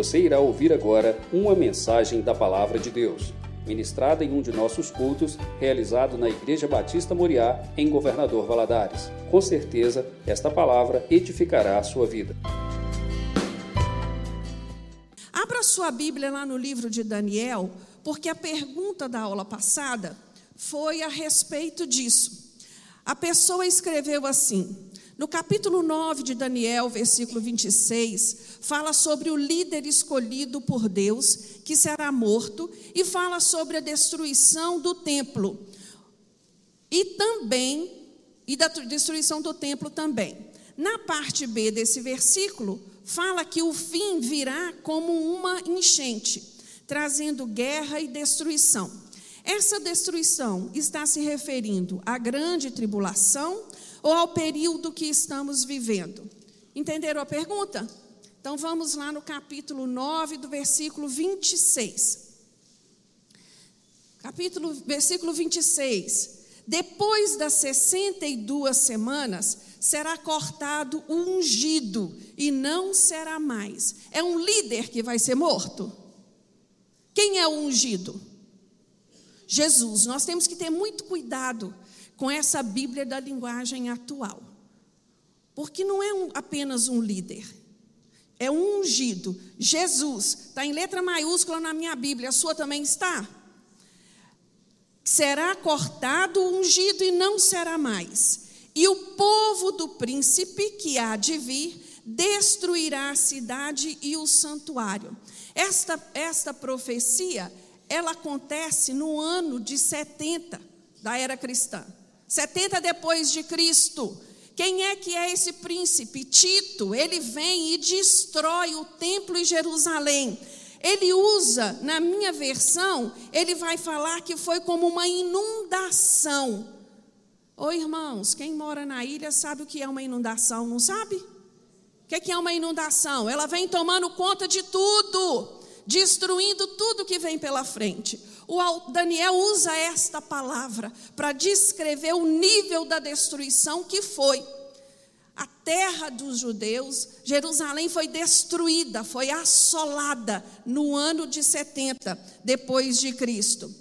Você irá ouvir agora uma mensagem da Palavra de Deus, ministrada em um de nossos cultos, realizado na Igreja Batista Moriá, em Governador Valadares. Com certeza, esta palavra edificará a sua vida. Abra sua Bíblia lá no livro de Daniel, porque a pergunta da aula passada foi a respeito disso. A pessoa escreveu assim: no capítulo 9 de Daniel, versículo 26, fala sobre o líder escolhido por Deus, que será morto, e fala sobre a destruição do templo. E também, e da destruição do templo também. Na parte B desse versículo, fala que o fim virá como uma enchente, trazendo guerra e destruição. Essa destruição está se referindo à grande tribulação ou ao período que estamos vivendo? Entenderam a pergunta? Então vamos lá no capítulo 9, do versículo 26. Capítulo, versículo 26. Depois das 62 semanas, será cortado o ungido e não será mais. É um líder que vai ser morto? Quem é o ungido? Jesus. Nós temos que ter muito cuidado com essa Bíblia da linguagem atual. Porque não é um, apenas um líder, é um ungido. Jesus, está em letra maiúscula na minha Bíblia, a sua também está? Será cortado o ungido e não será mais. E o povo do príncipe que há de vir destruirá a cidade e o santuário. Esta, esta profecia, ela acontece no ano de 70 da era cristã. 70 depois de Cristo. Quem é que é esse príncipe? Tito. Ele vem e destrói o templo em Jerusalém. Ele usa, na minha versão, ele vai falar que foi como uma inundação. Ô irmãos, quem mora na ilha sabe o que é uma inundação, não sabe? O que é uma inundação? Ela vem tomando conta de tudo destruindo tudo que vem pela frente. O Daniel usa esta palavra para descrever o nível da destruição que foi. A terra dos judeus, Jerusalém foi destruída, foi assolada no ano de 70 depois de Cristo.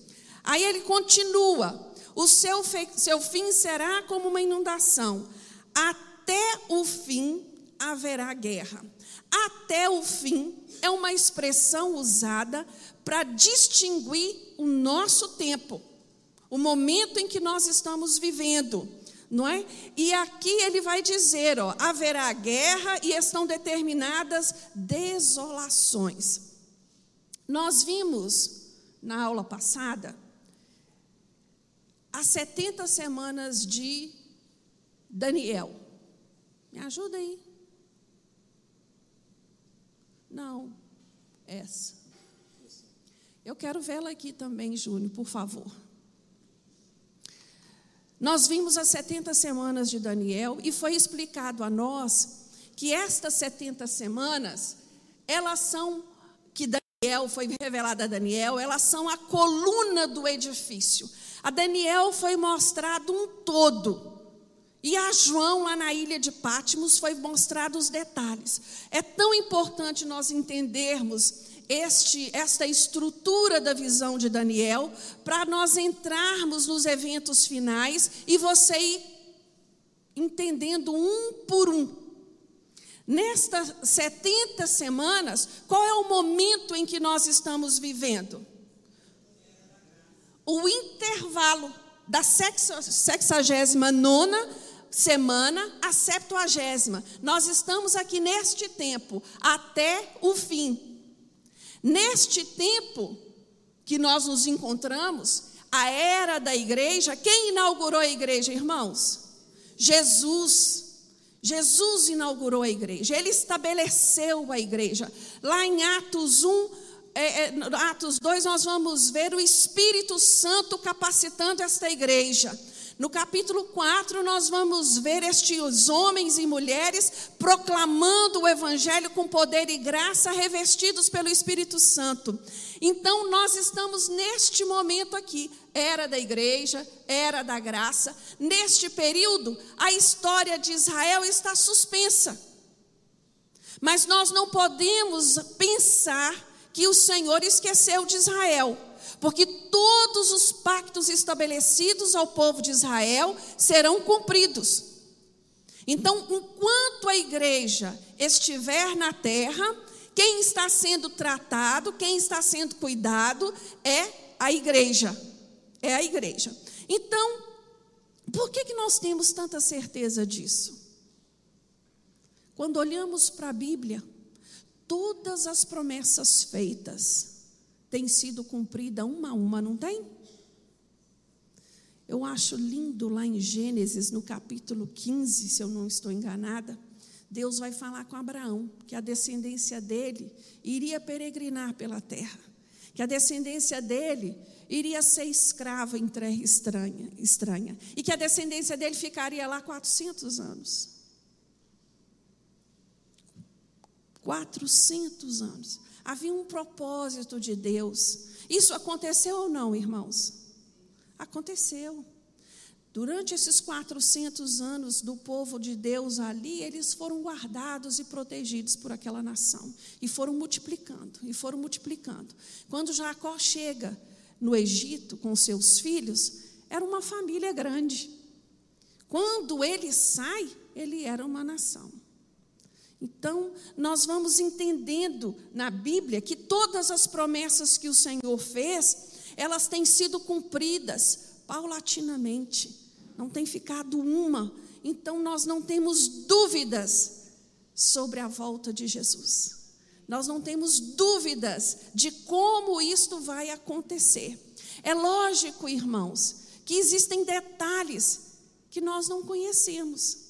Aí ele continua: o seu, seu fim será como uma inundação, até o fim haverá guerra. Até o fim é uma expressão usada para distinguir o nosso tempo, o momento em que nós estamos vivendo, não é? E aqui ele vai dizer, ó, haverá guerra e estão determinadas desolações. Nós vimos na aula passada as 70 semanas de Daniel. Me ajuda aí. Não, essa. Eu quero vê-la aqui também, Júnior, por favor. Nós vimos as 70 semanas de Daniel e foi explicado a nós que estas 70 semanas, elas são, que Daniel, foi revelada a Daniel, elas são a coluna do edifício. A Daniel foi mostrado um todo. E a João, lá na ilha de Pátimos, foi mostrado os detalhes. É tão importante nós entendermos este, esta estrutura da visão de Daniel, para nós entrarmos nos eventos finais e você ir entendendo um por um. Nestas 70 semanas, qual é o momento em que nós estamos vivendo? O intervalo da sexagésima nona semana a septuagésima. Nós estamos aqui neste tempo, até o fim. Neste tempo que nós nos encontramos, a era da igreja, quem inaugurou a igreja, irmãos? Jesus. Jesus inaugurou a igreja, ele estabeleceu a igreja. Lá em Atos 1, é, é, Atos 2, nós vamos ver o Espírito Santo capacitando esta igreja. No capítulo 4, nós vamos ver estes homens e mulheres proclamando o Evangelho com poder e graça, revestidos pelo Espírito Santo. Então, nós estamos neste momento aqui, era da igreja, era da graça. Neste período, a história de Israel está suspensa. Mas nós não podemos pensar que o Senhor esqueceu de Israel, porque todos os pactos estabelecidos ao povo de Israel serão cumpridos. Então, enquanto a igreja estiver na terra, quem está sendo tratado, quem está sendo cuidado é a igreja. É a igreja. Então, por que, que nós temos tanta certeza disso? Quando olhamos para a Bíblia, todas as promessas feitas têm sido cumpridas uma a uma, não tem? Eu acho lindo lá em Gênesis, no capítulo 15, se eu não estou enganada, Deus vai falar com Abraão que a descendência dele iria peregrinar pela terra, que a descendência dele iria ser escrava em terra estranha, estranha e que a descendência dele ficaria lá 400 anos. 400 anos. Havia um propósito de Deus. Isso aconteceu ou não, irmãos? Aconteceu. Durante esses 400 anos do povo de Deus ali, eles foram guardados e protegidos por aquela nação. E foram multiplicando, e foram multiplicando. Quando Jacó chega no Egito com seus filhos, era uma família grande. Quando ele sai, ele era uma nação. Então, nós vamos entendendo na Bíblia que todas as promessas que o Senhor fez, elas têm sido cumpridas paulatinamente, não tem ficado uma. Então, nós não temos dúvidas sobre a volta de Jesus. Nós não temos dúvidas de como isto vai acontecer. É lógico, irmãos, que existem detalhes que nós não conhecemos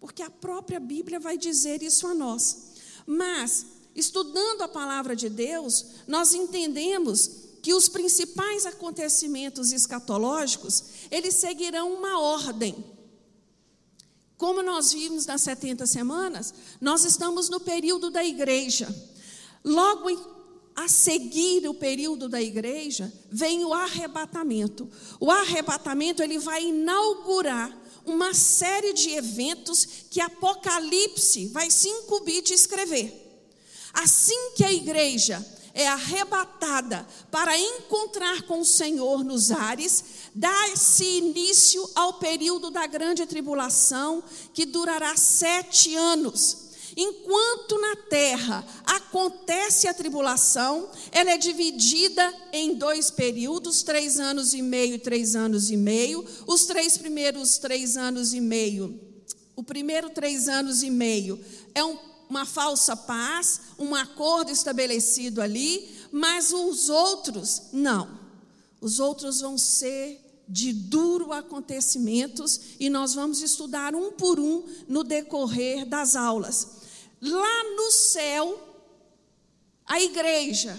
porque a própria Bíblia vai dizer isso a nós. Mas, estudando a palavra de Deus, nós entendemos que os principais acontecimentos escatológicos, eles seguirão uma ordem. Como nós vimos nas 70 semanas, nós estamos no período da igreja. Logo a seguir o período da igreja, vem o arrebatamento. O arrebatamento ele vai inaugurar uma série de eventos que Apocalipse vai se incumbir de escrever. Assim que a igreja é arrebatada para encontrar com o Senhor nos ares, dá-se início ao período da grande tribulação, que durará sete anos. Enquanto na terra acontece a tribulação, ela é dividida em dois períodos, três anos e meio e três anos e meio. Os três primeiros três anos e meio, o primeiro três anos e meio é um, uma falsa paz, um acordo estabelecido ali, mas os outros não. Os outros vão ser de duro acontecimentos e nós vamos estudar um por um no decorrer das aulas. Lá no céu, a igreja,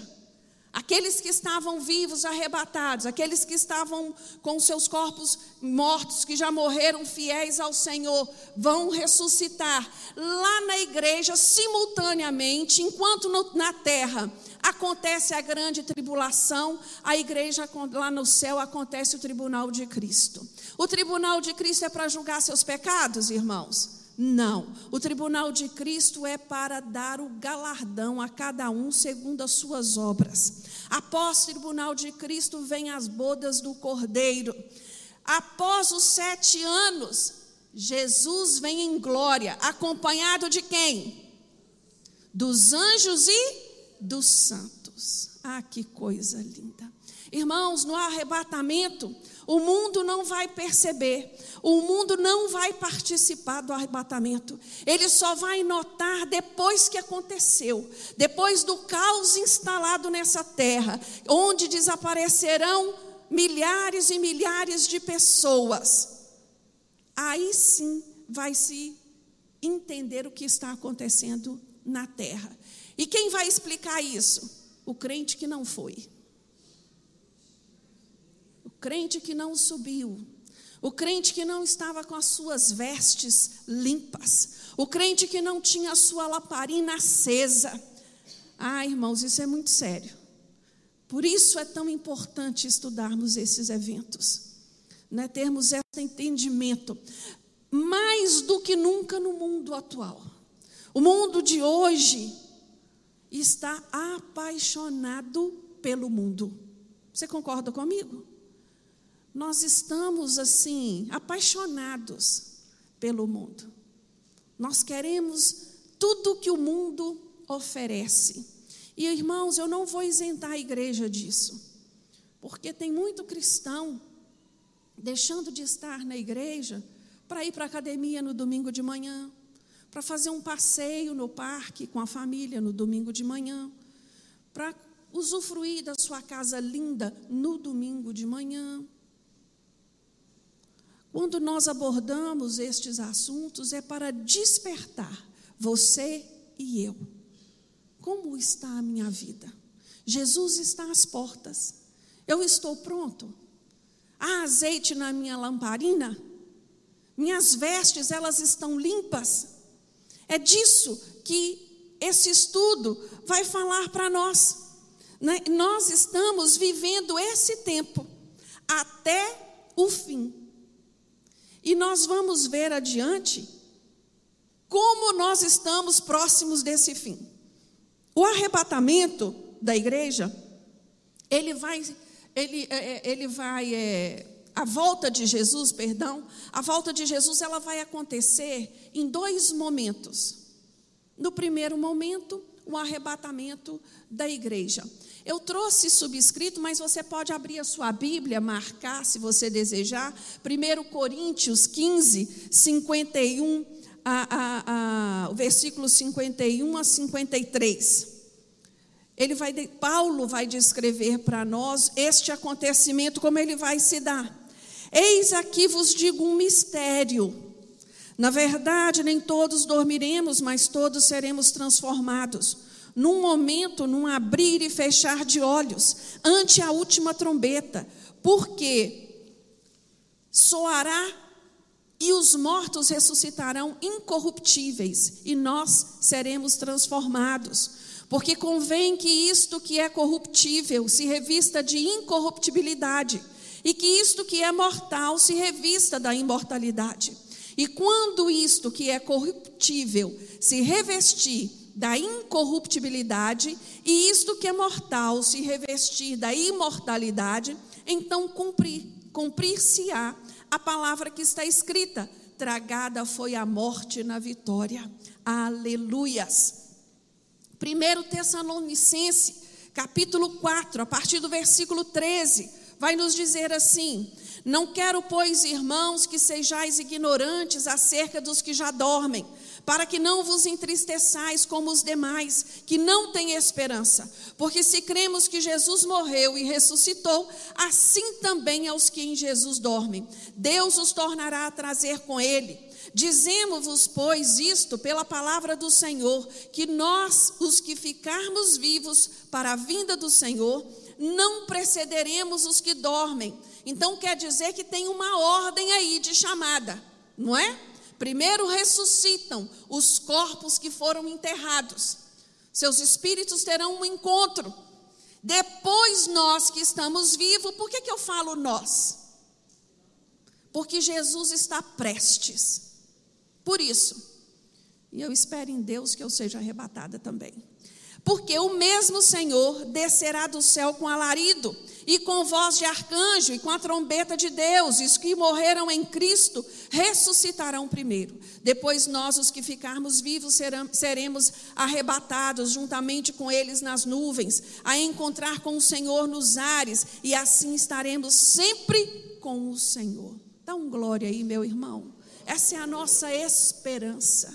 aqueles que estavam vivos, arrebatados, aqueles que estavam com seus corpos mortos, que já morreram fiéis ao Senhor, vão ressuscitar lá na igreja simultaneamente, enquanto no, na terra acontece a grande tribulação, a igreja lá no céu acontece o tribunal de Cristo. O tribunal de Cristo é para julgar seus pecados, irmãos? Não. O tribunal de Cristo é para dar o galardão a cada um segundo as suas obras. Após o tribunal de Cristo, vem as bodas do Cordeiro. Após os sete anos, Jesus vem em glória, acompanhado de quem? Dos anjos e dos santos. Ah, que coisa linda. Irmãos, no arrebatamento, o mundo não vai perceber, o mundo não vai participar do arrebatamento. Ele só vai notar depois que aconteceu, depois do caos instalado nessa terra, onde desaparecerão milhares e milhares de pessoas. Aí sim vai se entender o que está acontecendo na terra. E quem vai explicar isso? O crente que não foi crente que não subiu, o crente que não estava com as suas vestes limpas, o crente que não tinha a sua lamparina acesa. Ah, irmãos, isso é muito sério. Por isso é tão importante estudarmos esses eventos, né? termos esse entendimento, mais do que nunca no mundo atual. O mundo de hoje está apaixonado pelo mundo. Você concorda comigo? Nós estamos assim, apaixonados pelo mundo. Nós queremos tudo que o mundo oferece. E irmãos, eu não vou isentar a igreja disso, porque tem muito cristão deixando de estar na igreja para ir para a academia no domingo de manhã, para fazer um passeio no parque com a família no domingo de manhã, para usufruir da sua casa linda no domingo de manhã. Quando nós abordamos estes assuntos, é para despertar você e eu. Como está a minha vida? Jesus está às portas. Eu estou pronto? Há azeite na minha lamparina? Minhas vestes, elas estão limpas? É disso que esse estudo vai falar para nós. Né? Nós estamos vivendo esse tempo até o fim. E nós vamos ver adiante como nós estamos próximos desse fim. O arrebatamento da igreja, ele vai, ele, é, é, ele vai, é, a volta de Jesus, perdão, a volta de Jesus, ela vai acontecer em dois momentos. No primeiro momento, o arrebatamento da igreja. Eu trouxe subscrito, mas você pode abrir a sua Bíblia, marcar se você desejar. 1 Coríntios 15, 51, a, a, a, o versículo 51 a 53. Ele vai, Paulo vai descrever para nós este acontecimento, como ele vai se dar. Eis aqui vos digo um mistério. Na verdade, nem todos dormiremos, mas todos seremos transformados num momento, num abrir e fechar de olhos, ante a última trombeta, porque soará e os mortos ressuscitarão incorruptíveis, e nós seremos transformados. Porque convém que isto que é corruptível se revista de incorruptibilidade, e que isto que é mortal se revista da imortalidade. E quando isto que é corruptível se revestir da incorruptibilidade, e isto que é mortal se revestir da imortalidade, então cumprir, cumprir-se-á a palavra que está escrita: tragada foi a morte na vitória. Aleluias. 1 Tessalonicense, capítulo 4, a partir do versículo 13, vai nos dizer assim: Não quero, pois, irmãos, que sejais ignorantes acerca dos que já dormem para que não vos entristeçais como os demais, que não têm esperança. Porque se cremos que Jesus morreu e ressuscitou, assim também aos que em Jesus dormem. Deus os tornará a trazer com ele. Dizemos-vos, pois, isto pela palavra do Senhor, que nós, os que ficarmos vivos para a vinda do Senhor, não precederemos os que dormem. Então quer dizer que tem uma ordem aí de chamada, não é? Primeiro ressuscitam os corpos que foram enterrados. Seus espíritos terão um encontro. Depois nós que estamos vivos, por que, que eu falo nós? Porque Jesus está prestes. Por isso. E eu espero em Deus que eu seja arrebatada também. Porque o mesmo Senhor descerá do céu com alarido e com voz de arcanjo e com a trombeta de Deus, e os que morreram em Cristo ressuscitarão primeiro. Depois nós, os que ficarmos vivos, seremos arrebatados juntamente com eles nas nuvens, a encontrar com o Senhor nos ares, e assim estaremos sempre com o Senhor. Dá um glória aí, meu irmão. Essa é a nossa esperança.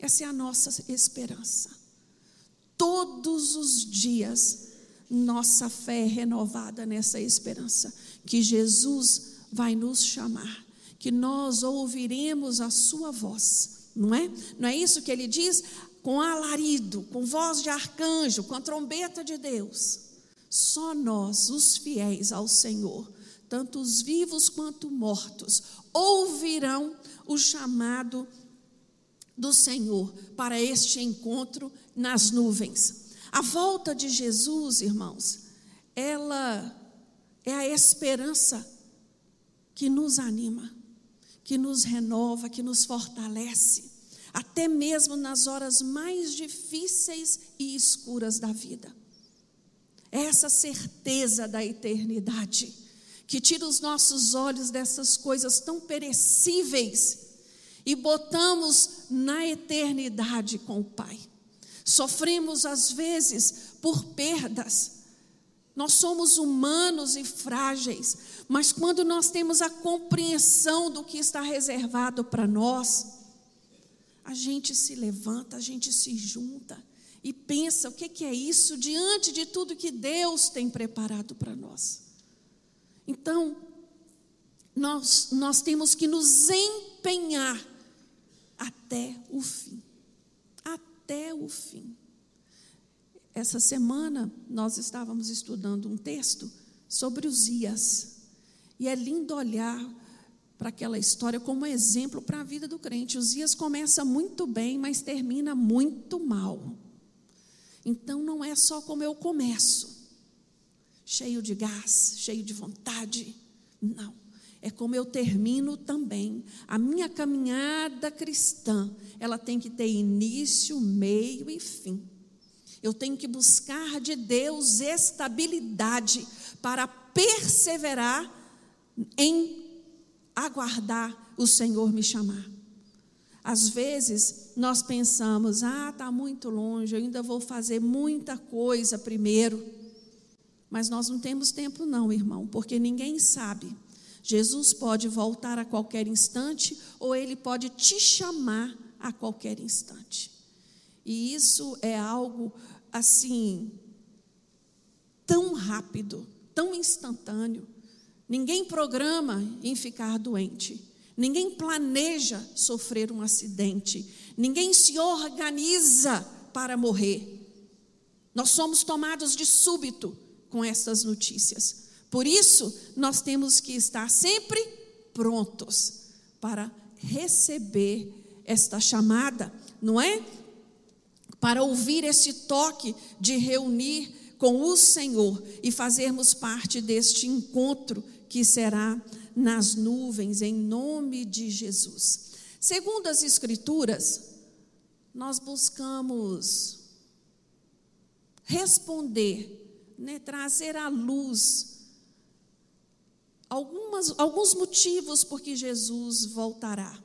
Essa é a nossa esperança. Todos os dias nossa fé renovada nessa esperança que Jesus vai nos chamar, que nós ouviremos a sua voz, não é? Não é isso que ele diz? Com alarido, com voz de arcanjo, com a trombeta de Deus. Só nós, os fiéis ao Senhor, tanto os vivos quanto mortos, ouvirão o chamado do Senhor para este encontro nas nuvens. A volta de Jesus, irmãos, ela é a esperança que nos anima, que nos renova, que nos fortalece. até mesmo nas horas mais difíceis e escuras da vida. Essa certeza da eternidade, que tira os nossos olhos dessas coisas tão perecíveis e botamos na eternidade com o Pai. Sofremos às vezes por perdas. Nós somos humanos e frágeis, mas quando nós temos a compreensão do que está reservado para nós, a gente se levanta, a gente se junta e pensa: o que é isso diante de tudo que Deus tem preparado para nós? Então, nós, nós temos que nos empenhar até o fim. Até o fim. Essa semana nós estávamos estudando um texto sobre os Ias. E é lindo olhar para aquela história como exemplo para a vida do crente. Os dias começa muito bem, mas termina muito mal. Então não é só como eu começo, cheio de gás, cheio de vontade. Não. É como eu termino também. A minha caminhada cristã, ela tem que ter início, meio e fim. Eu tenho que buscar de Deus estabilidade para perseverar em aguardar o Senhor me chamar. Às vezes nós pensamos, ah, está muito longe, eu ainda vou fazer muita coisa primeiro. Mas nós não temos tempo, não, irmão, porque ninguém sabe. Jesus pode voltar a qualquer instante ou ele pode te chamar a qualquer instante. E isso é algo assim, tão rápido, tão instantâneo Ninguém programa em ficar doente. Ninguém planeja sofrer um acidente. Ninguém se organiza para morrer. Nós somos tomados de súbito com essas notícias. Por isso, nós temos que estar sempre prontos para receber esta chamada, não é? Para ouvir esse toque de reunir com o Senhor e fazermos parte deste encontro que será nas nuvens, em nome de Jesus. Segundo as Escrituras, nós buscamos responder, né, trazer à luz algumas, alguns motivos por que Jesus voltará.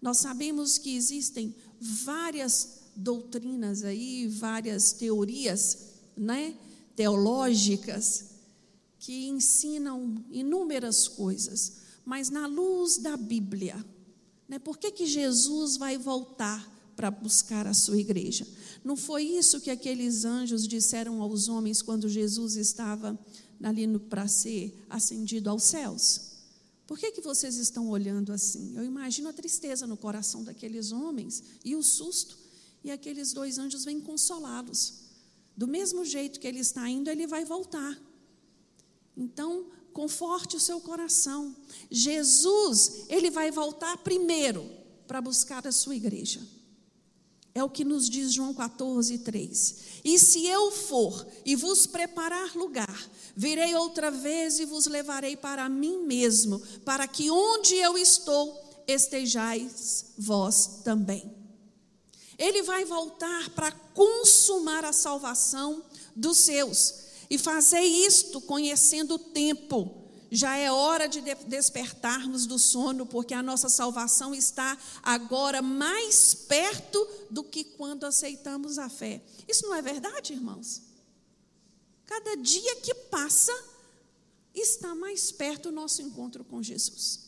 Nós sabemos que existem várias doutrinas aí, várias teorias né, teológicas que ensinam inúmeras coisas, mas na luz da Bíblia, né, por que, que Jesus vai voltar para buscar a sua igreja? Não foi isso que aqueles anjos disseram aos homens quando Jesus estava ali para ser ascendido aos céus? Por que, que vocês estão olhando assim? Eu imagino a tristeza no coração daqueles homens e o susto, e aqueles dois anjos vêm consolá-los. Do mesmo jeito que ele está indo, ele vai voltar. Então, conforte o seu coração. Jesus, ele vai voltar primeiro para buscar a sua igreja. É o que nos diz João 14, 3. E se eu for e vos preparar lugar, virei outra vez e vos levarei para mim mesmo, para que onde eu estou estejais vós também. Ele vai voltar para consumar a salvação dos seus. E fazer isto conhecendo o tempo. Já é hora de despertarmos do sono, porque a nossa salvação está agora mais perto do que quando aceitamos a fé. Isso não é verdade, irmãos? Cada dia que passa, está mais perto o nosso encontro com Jesus.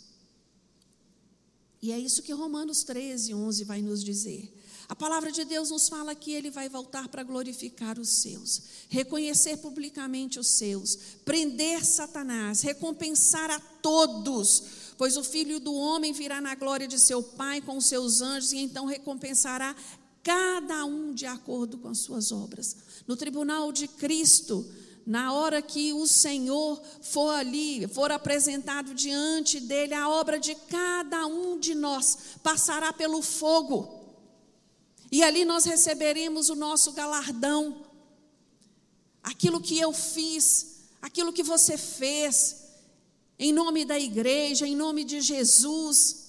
E é isso que Romanos 13, 11 vai nos dizer. A palavra de Deus nos fala que ele vai voltar para glorificar os seus, reconhecer publicamente os seus, prender Satanás, recompensar a todos, pois o filho do homem virá na glória de seu Pai com os seus anjos e então recompensará cada um de acordo com as suas obras. No tribunal de Cristo, na hora que o Senhor for ali, for apresentado diante dele, a obra de cada um de nós passará pelo fogo. E ali nós receberemos o nosso galardão. Aquilo que eu fiz, aquilo que você fez, em nome da igreja, em nome de Jesus.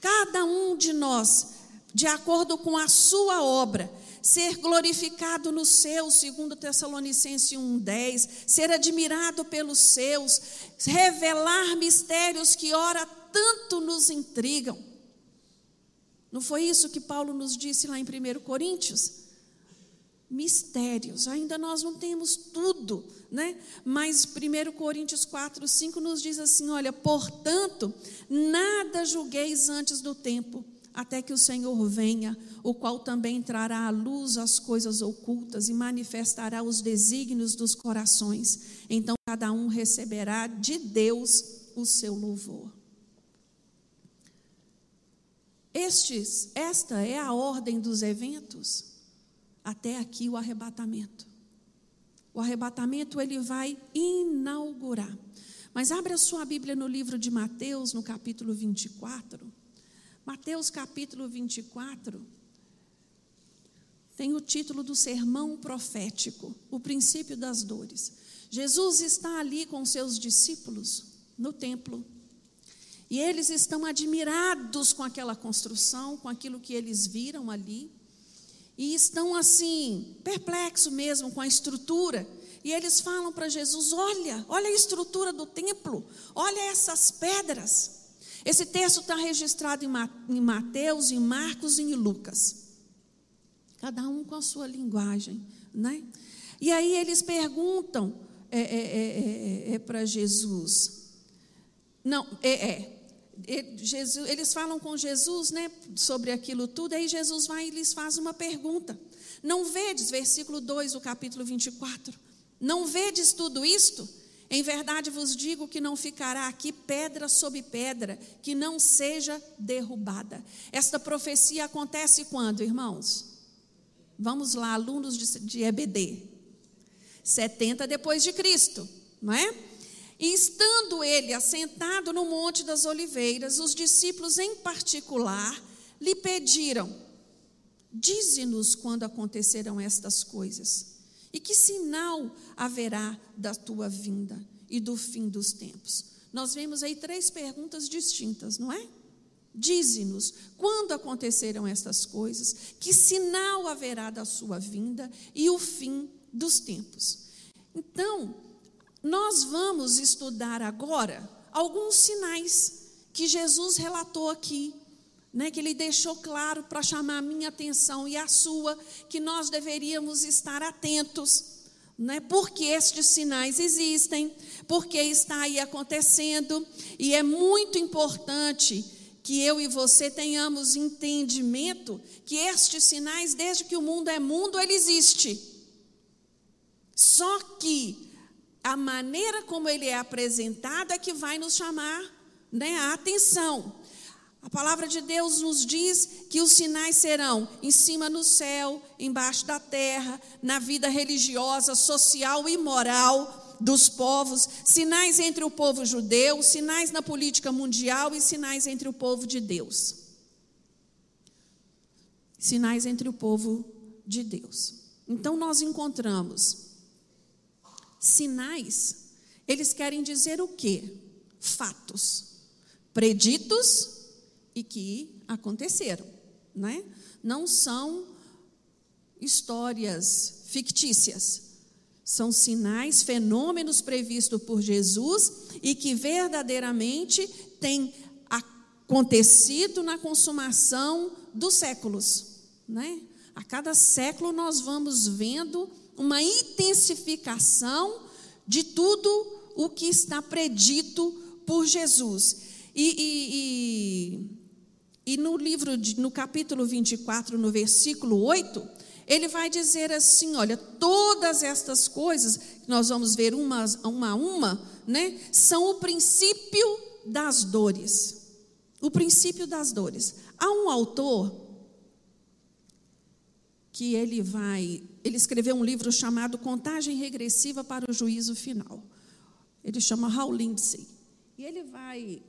Cada um de nós de acordo com a sua obra, ser glorificado nos seus, segundo Tessalonicenses 1:10, ser admirado pelos seus, revelar mistérios que ora tanto nos intrigam. Não foi isso que Paulo nos disse lá em 1 Coríntios? Mistérios, ainda nós não temos tudo, né? Mas 1 Coríntios 4, 5 nos diz assim: olha, portanto, nada julgueis antes do tempo até que o Senhor venha, o qual também trará à luz as coisas ocultas e manifestará os desígnios dos corações. Então cada um receberá de Deus o seu louvor. Estes, esta é a ordem dos eventos até aqui o arrebatamento. O arrebatamento ele vai inaugurar. Mas abra sua Bíblia no livro de Mateus, no capítulo 24. Mateus capítulo 24 tem o título do sermão profético, o princípio das dores. Jesus está ali com seus discípulos no templo. E eles estão admirados com aquela construção, com aquilo que eles viram ali. E estão assim, perplexos mesmo com a estrutura. E eles falam para Jesus: Olha, olha a estrutura do templo, olha essas pedras. Esse texto está registrado em Mateus, em Marcos e em Lucas. Cada um com a sua linguagem, né? E aí eles perguntam é, é, é, é, é para Jesus. Não, é, Jesus, eles falam com Jesus né, sobre aquilo tudo, aí Jesus vai e lhes faz uma pergunta. Não vedes, versículo 2 do capítulo 24, não vedes tudo isto? Em verdade vos digo que não ficará aqui pedra sobre pedra que não seja derrubada. Esta profecia acontece quando, irmãos? Vamos lá, alunos de, de EBD. 70 depois de Cristo, não é? E estando ele assentado no Monte das Oliveiras, os discípulos em particular lhe pediram: Dize-nos quando acontecerão estas coisas e que sinal haverá da tua vinda e do fim dos tempos? Nós vemos aí três perguntas distintas, não é? Dize-nos quando acontecerão estas coisas, que sinal haverá da sua vinda e o fim dos tempos. Então, nós vamos estudar agora alguns sinais que Jesus relatou aqui né, que ele deixou claro para chamar a minha atenção e a sua, que nós deveríamos estar atentos, né, porque estes sinais existem, porque está aí acontecendo, e é muito importante que eu e você tenhamos entendimento que estes sinais, desde que o mundo é mundo, ele existe. Só que a maneira como ele é apresentado é que vai nos chamar né, a atenção. A palavra de Deus nos diz que os sinais serão em cima no céu, embaixo da terra, na vida religiosa, social e moral dos povos, sinais entre o povo judeu, sinais na política mundial e sinais entre o povo de Deus. Sinais entre o povo de Deus. Então nós encontramos sinais, eles querem dizer o quê? Fatos preditos e que aconteceram, né? Não são histórias fictícias. São sinais, fenômenos previstos por Jesus e que verdadeiramente têm acontecido na consumação dos séculos, né? A cada século nós vamos vendo uma intensificação de tudo o que está predito por Jesus. E, e, e e no livro, de, no capítulo 24, no versículo 8, ele vai dizer assim: olha, todas estas coisas, que nós vamos ver uma, uma a uma, né, são o princípio das dores. O princípio das dores. Há um autor que ele vai, ele escreveu um livro chamado Contagem Regressiva para o Juízo Final. Ele chama Hal Lindsey. E ele vai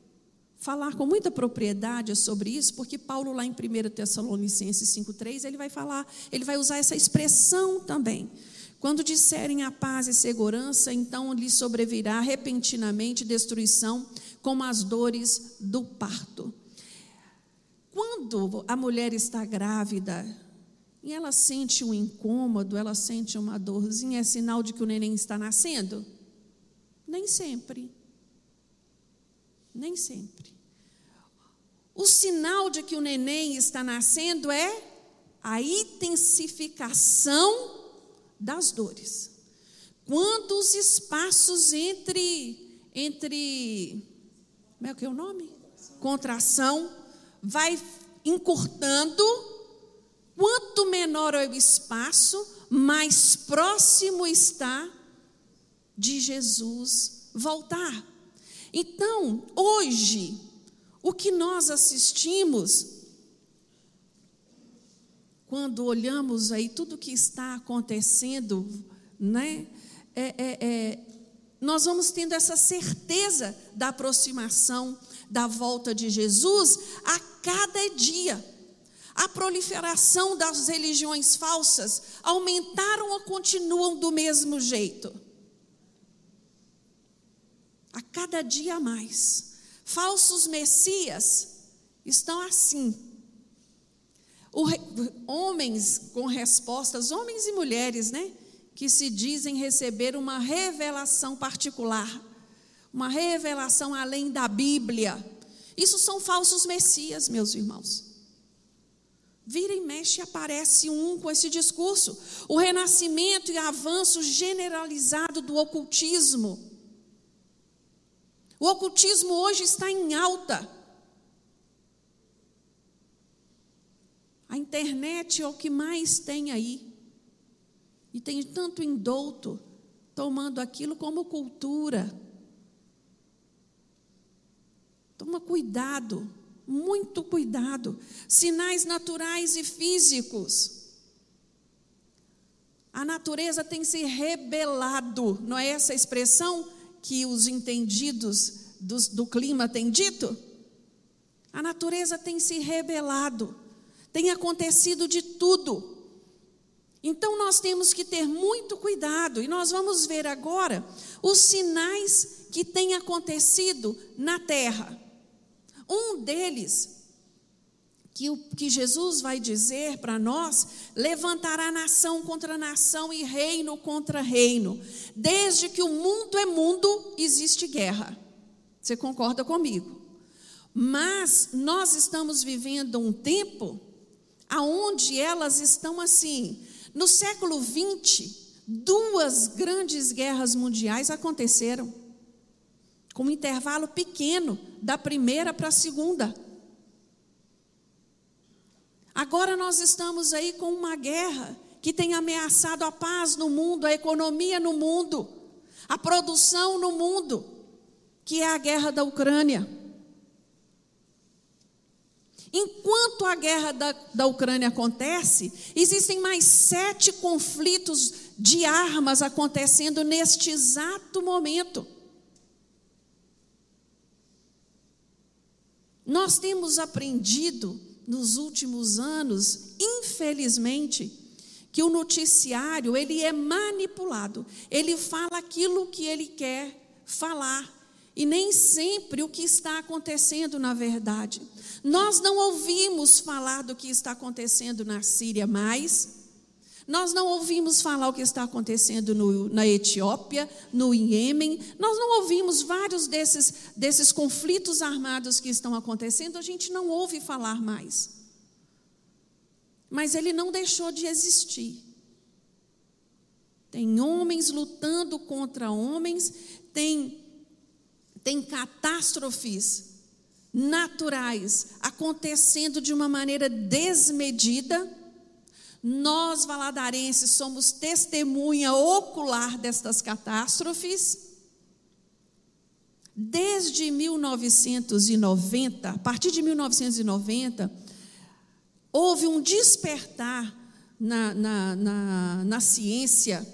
falar com muita propriedade sobre isso, porque Paulo lá em 1 Tessalonicenses 5:3, ele vai falar, ele vai usar essa expressão também. Quando disserem a paz e segurança, então lhe sobrevirá repentinamente destruição, como as dores do parto. Quando a mulher está grávida e ela sente um incômodo, ela sente uma dorzinha, é sinal de que o neném está nascendo? Nem sempre. Nem sempre. O sinal de que o neném está nascendo é a intensificação das dores. Quando os espaços entre entre como é que é o nome? Contração vai encurtando, quanto menor é o espaço, mais próximo está de Jesus voltar. Então, hoje, o que nós assistimos, quando olhamos aí tudo que está acontecendo, né? É, é, é, nós vamos tendo essa certeza da aproximação da volta de Jesus a cada dia. A proliferação das religiões falsas aumentaram ou continuam do mesmo jeito? A cada dia mais. Falsos messias estão assim. O, homens com respostas, homens e mulheres, né? Que se dizem receber uma revelação particular, uma revelação além da Bíblia. Isso são falsos messias, meus irmãos. Vira e mexe aparece um com esse discurso. O renascimento e avanço generalizado do ocultismo o ocultismo hoje está em alta. A internet é o que mais tem aí. E tem tanto indouto tomando aquilo como cultura. Toma cuidado, muito cuidado. Sinais naturais e físicos. A natureza tem se rebelado, não é essa expressão? que os entendidos do, do clima têm dito? A natureza tem se rebelado, tem acontecido de tudo. Então nós temos que ter muito cuidado e nós vamos ver agora os sinais que têm acontecido na terra. Um deles que, o, que Jesus vai dizer para nós: levantará nação contra nação e reino contra reino. Desde que o mundo é mundo, existe guerra. Você concorda comigo? Mas nós estamos vivendo um tempo aonde elas estão assim. No século 20, duas grandes guerras mundiais aconteceram, com um intervalo pequeno da primeira para a segunda. Agora nós estamos aí com uma guerra que tem ameaçado a paz no mundo, a economia no mundo, a produção no mundo, que é a guerra da Ucrânia. Enquanto a guerra da, da Ucrânia acontece, existem mais sete conflitos de armas acontecendo neste exato momento. Nós temos aprendido nos últimos anos, infelizmente, que o noticiário ele é manipulado. Ele fala aquilo que ele quer falar e nem sempre o que está acontecendo na verdade. Nós não ouvimos falar do que está acontecendo na Síria mais. Nós não ouvimos falar o que está acontecendo no, na Etiópia, no Iêmen. Nós não ouvimos vários desses, desses conflitos armados que estão acontecendo. A gente não ouve falar mais. Mas ele não deixou de existir. Tem homens lutando contra homens, tem, tem catástrofes naturais acontecendo de uma maneira desmedida nós, valadarenses, somos testemunha ocular destas catástrofes. Desde 1990, a partir de 1990, houve um despertar na, na, na, na ciência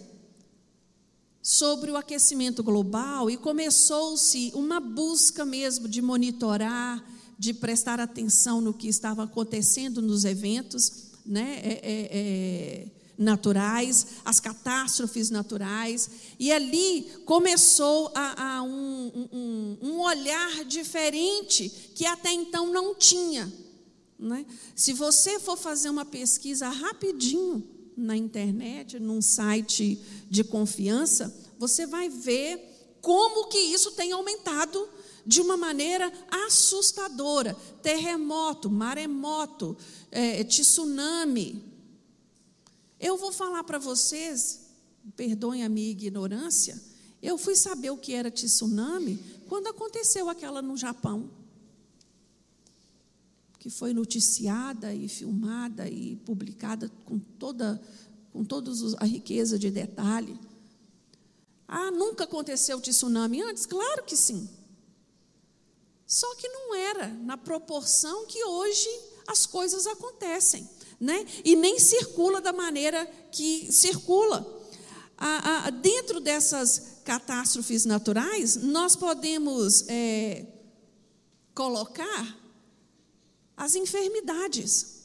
sobre o aquecimento global e começou-se uma busca mesmo de monitorar, de prestar atenção no que estava acontecendo nos eventos né, é, é, é, naturais, as catástrofes naturais, e ali começou a, a um, um, um olhar diferente que até então não tinha Né? Se você for fazer uma pesquisa rapidinho na internet, num site de confiança, você vai ver como que isso tem aumentado de uma maneira assustadora. Terremoto, maremoto, é, tsunami. Eu vou falar para vocês, perdoem a minha ignorância, eu fui saber o que era tsunami quando aconteceu aquela no Japão que foi noticiada e filmada e publicada com toda com toda a riqueza de detalhe. Ah, nunca aconteceu tsunami antes? Claro que sim. Só que não era na proporção que hoje as coisas acontecem, né? E nem circula da maneira que circula. Dentro dessas catástrofes naturais, nós podemos é, colocar as enfermidades.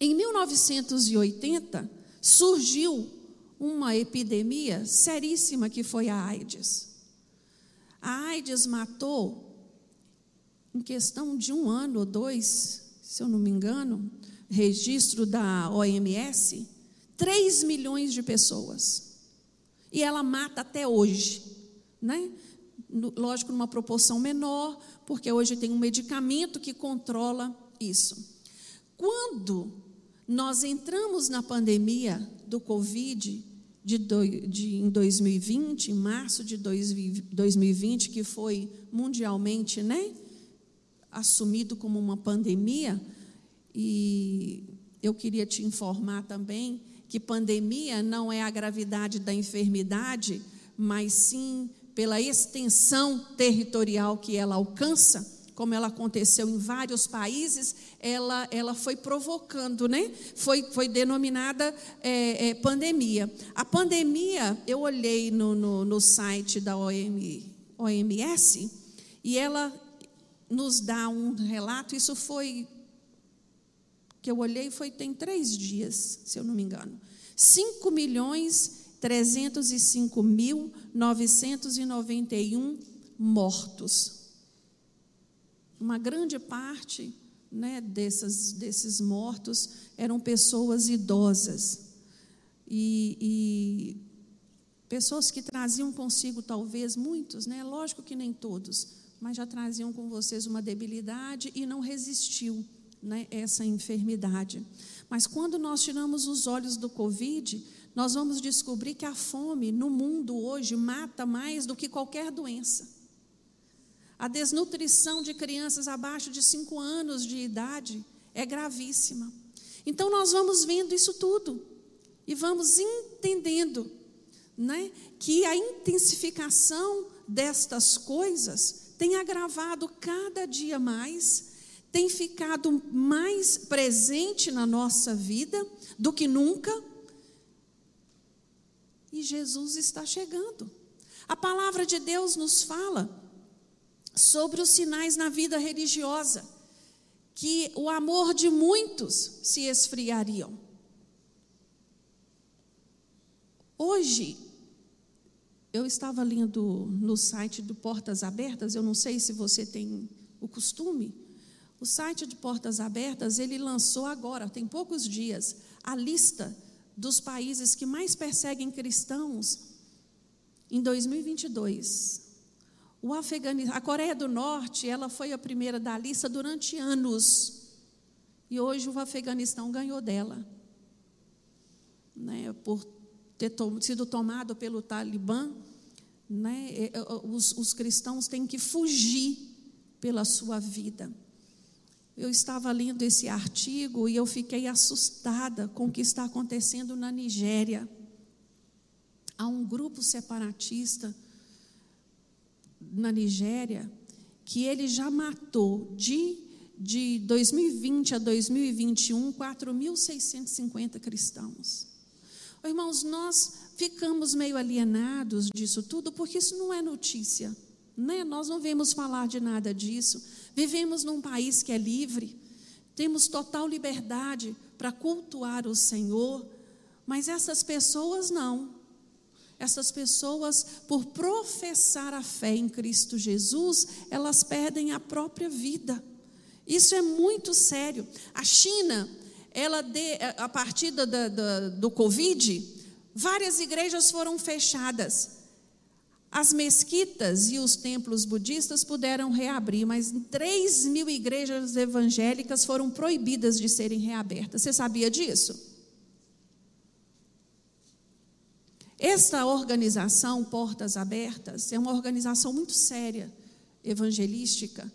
Em 1980, surgiu uma epidemia seríssima que foi a AIDS. A AIDS matou, em questão de um ano ou dois, se eu não me engano, registro da OMS, 3 milhões de pessoas. E ela mata até hoje, né? Lógico, numa proporção menor, porque hoje tem um medicamento que controla isso. Quando nós entramos na pandemia do Covid de, de, em 2020, em março de 2020, que foi mundialmente né, assumido como uma pandemia, e eu queria te informar também que pandemia não é a gravidade da enfermidade, mas sim pela extensão territorial que ela alcança, como ela aconteceu em vários países, ela, ela foi provocando, né? Foi, foi denominada é, é, pandemia. A pandemia, eu olhei no, no, no site da OM, OMS e ela nos dá um relato. Isso foi que eu olhei foi tem três dias, se eu não me engano. 5 milhões 305.991 mortos. Uma grande parte né, desses, desses mortos eram pessoas idosas. E, e, pessoas que traziam consigo, talvez, muitos, né? lógico que nem todos, mas já traziam com vocês uma debilidade e não resistiu né, essa enfermidade. Mas quando nós tiramos os olhos do Covid, nós vamos descobrir que a fome no mundo hoje mata mais do que qualquer doença. A desnutrição de crianças abaixo de 5 anos de idade é gravíssima. Então nós vamos vendo isso tudo e vamos entendendo né, que a intensificação destas coisas tem agravado cada dia mais, tem ficado mais presente na nossa vida do que nunca e Jesus está chegando. A palavra de Deus nos fala sobre os sinais na vida religiosa, que o amor de muitos se esfriariam. Hoje, eu estava lendo no site do Portas Abertas, eu não sei se você tem o costume. O site de Portas Abertas, ele lançou agora, tem poucos dias, a lista dos países que mais perseguem cristãos em 2022. O Afeganistão, a Coreia do Norte, ela foi a primeira da lista durante anos. E hoje o Afeganistão ganhou dela. Né, por ter sido tomado pelo Talibã, né, é, é, os, os cristãos têm que fugir pela sua vida. Eu estava lendo esse artigo e eu fiquei assustada com o que está acontecendo na Nigéria. Há um grupo separatista na Nigéria que ele já matou de, de 2020 a 2021 4.650 cristãos. Irmãos, nós ficamos meio alienados disso tudo porque isso não é notícia. Né? Nós não vemos falar de nada disso. Vivemos num país que é livre, temos total liberdade para cultuar o Senhor, mas essas pessoas não. Essas pessoas, por professar a fé em Cristo Jesus, elas perdem a própria vida. Isso é muito sério. A China, ela de, a partir do, do, do Covid, várias igrejas foram fechadas. As mesquitas e os templos budistas puderam reabrir, mas 3 mil igrejas evangélicas foram proibidas de serem reabertas. Você sabia disso? Esta organização, Portas Abertas, é uma organização muito séria, evangelística,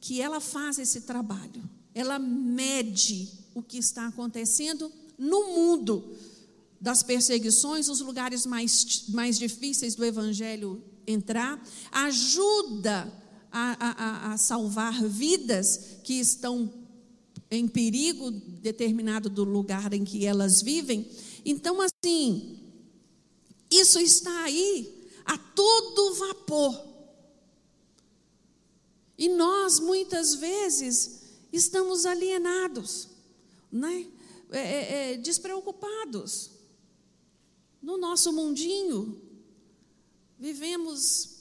que ela faz esse trabalho. Ela mede o que está acontecendo no mundo das perseguições, os lugares mais, mais difíceis do evangelho entrar, ajuda a, a, a salvar vidas que estão em perigo determinado do lugar em que elas vivem. Então, assim, isso está aí a todo vapor. E nós, muitas vezes, estamos alienados, né? É, é, é, despreocupados. No nosso mundinho, vivemos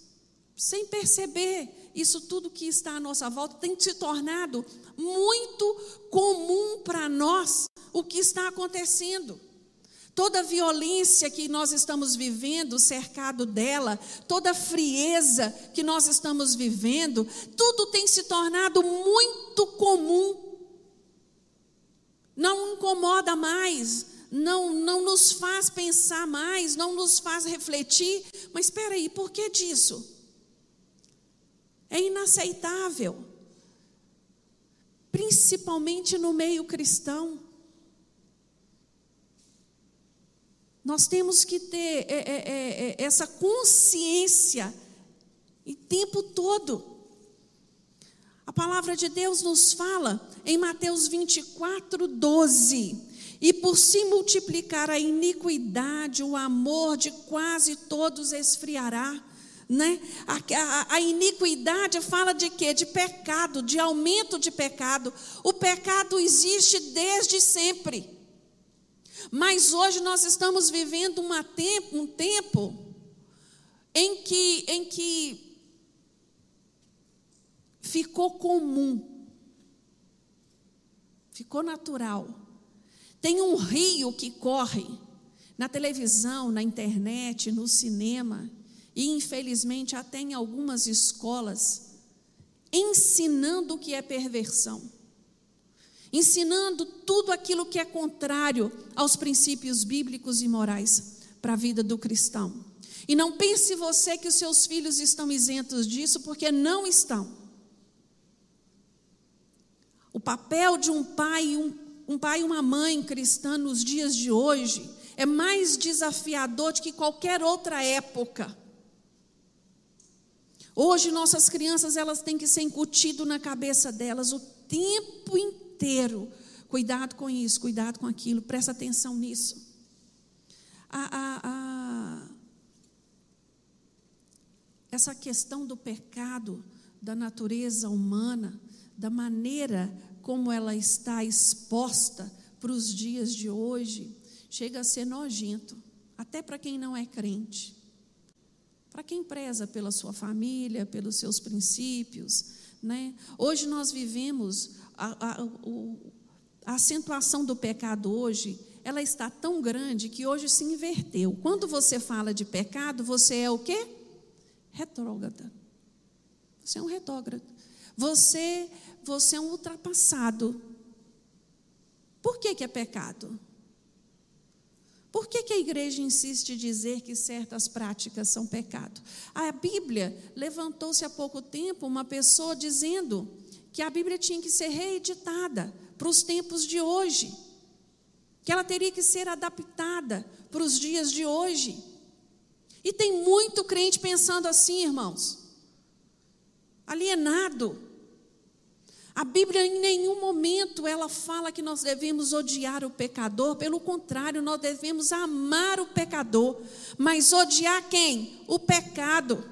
sem perceber isso tudo que está à nossa volta, tem se tornado muito comum para nós o que está acontecendo toda a violência que nós estamos vivendo, cercado dela, toda a frieza que nós estamos vivendo, tudo tem se tornado muito comum. Não incomoda mais, não, não nos faz pensar mais, não nos faz refletir. Mas espera aí, por que disso? É inaceitável, principalmente no meio cristão. Nós temos que ter é, é, é, é, essa consciência o tempo todo. A palavra de Deus nos fala em Mateus 24, 12. E por se multiplicar a iniquidade, o amor de quase todos esfriará. Né? A, a, a, iniquidade fala de quê? De pecado, de aumento de pecado. O pecado existe desde sempre. Mas hoje nós estamos vivendo tempo, um tempo em que, em que ficou comum, ficou natural. Tem um rio que corre na televisão, na internet, no cinema, e infelizmente até em algumas escolas, ensinando o que é perversão ensinando tudo aquilo que é contrário aos princípios bíblicos e morais para a vida do cristão. E não pense você que os seus filhos estão isentos disso, porque não estão. O papel de um pai, um, um pai e uma mãe cristã nos dias de hoje é mais desafiador do que qualquer outra época. Hoje nossas crianças elas têm que ser incutido na cabeça delas o tempo inteiro. Cuidado com isso, cuidado com aquilo, presta atenção nisso. A, a, a, essa questão do pecado, da natureza humana, da maneira como ela está exposta para os dias de hoje, chega a ser nojento, até para quem não é crente. Para quem preza pela sua família, pelos seus princípios, né? Hoje nós vivemos a, a, a acentuação do pecado hoje, ela está tão grande que hoje se inverteu. Quando você fala de pecado, você é o quê? Retrógrada. Você é um retrógrado. Você, você é um ultrapassado. Por que, que é pecado? Por que, que a igreja insiste em dizer que certas práticas são pecado? A Bíblia levantou-se há pouco tempo uma pessoa dizendo que a Bíblia tinha que ser reeditada para os tempos de hoje, que ela teria que ser adaptada para os dias de hoje. E tem muito crente pensando assim, irmãos, alienado. A Bíblia em nenhum momento ela fala que nós devemos odiar o pecador, pelo contrário, nós devemos amar o pecador, mas odiar quem? O pecado.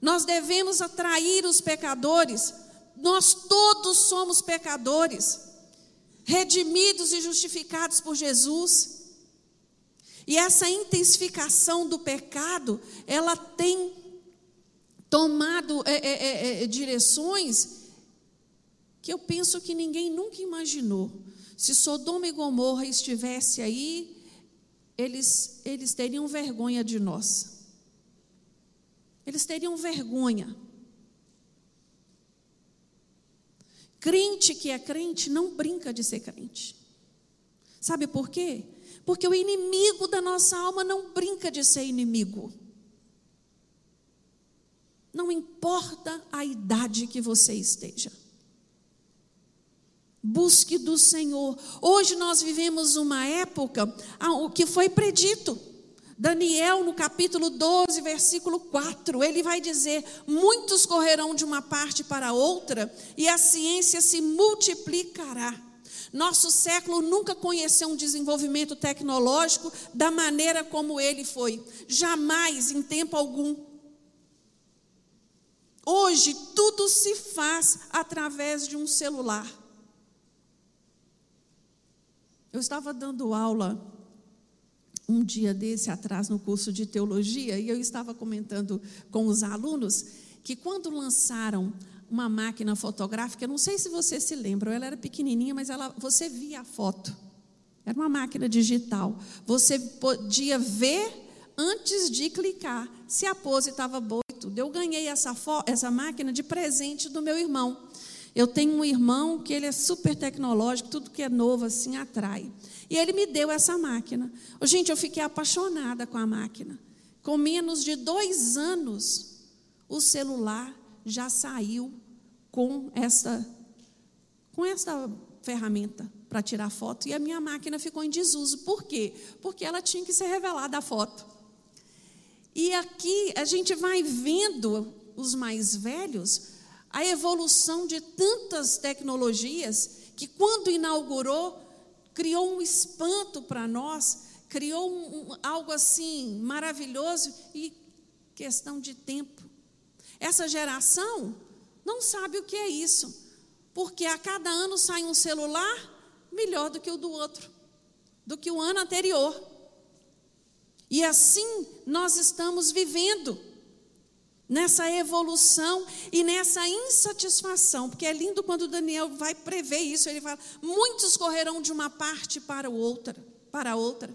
Nós devemos atrair os pecadores nós todos somos pecadores, redimidos e justificados por Jesus. E essa intensificação do pecado, ela tem tomado é, é, é, é direções que eu penso que ninguém nunca imaginou. Se Sodoma e Gomorra estivesse aí, eles, eles teriam vergonha de nós. Eles teriam vergonha. Crente que é crente não brinca de ser crente. Sabe por quê? Porque o inimigo da nossa alma não brinca de ser inimigo. Não importa a idade que você esteja. Busque do Senhor. Hoje nós vivemos uma época o que foi predito. Daniel, no capítulo 12, versículo 4, ele vai dizer: Muitos correrão de uma parte para outra, e a ciência se multiplicará. Nosso século nunca conheceu um desenvolvimento tecnológico da maneira como ele foi, jamais, em tempo algum. Hoje, tudo se faz através de um celular. Eu estava dando aula um dia desse atrás no curso de teologia e eu estava comentando com os alunos que quando lançaram uma máquina fotográfica, não sei se você se lembra, ela era pequenininha, mas ela, você via a foto. Era uma máquina digital. Você podia ver antes de clicar se a pose estava boa e tudo. Eu ganhei essa, essa máquina de presente do meu irmão. Eu tenho um irmão que ele é super tecnológico, tudo que é novo assim atrai. E ele me deu essa máquina. Gente, eu fiquei apaixonada com a máquina. Com menos de dois anos, o celular já saiu com essa, com essa ferramenta para tirar foto e a minha máquina ficou em desuso. Por quê? Porque ela tinha que ser revelada a foto. E aqui a gente vai vendo os mais velhos a evolução de tantas tecnologias que quando inaugurou criou um espanto para nós, criou um, algo assim maravilhoso e questão de tempo. Essa geração não sabe o que é isso, porque a cada ano sai um celular melhor do que o do outro, do que o ano anterior. E assim nós estamos vivendo nessa evolução e nessa insatisfação, porque é lindo quando Daniel vai prever isso, ele fala: muitos correrão de uma parte para outra, para outra.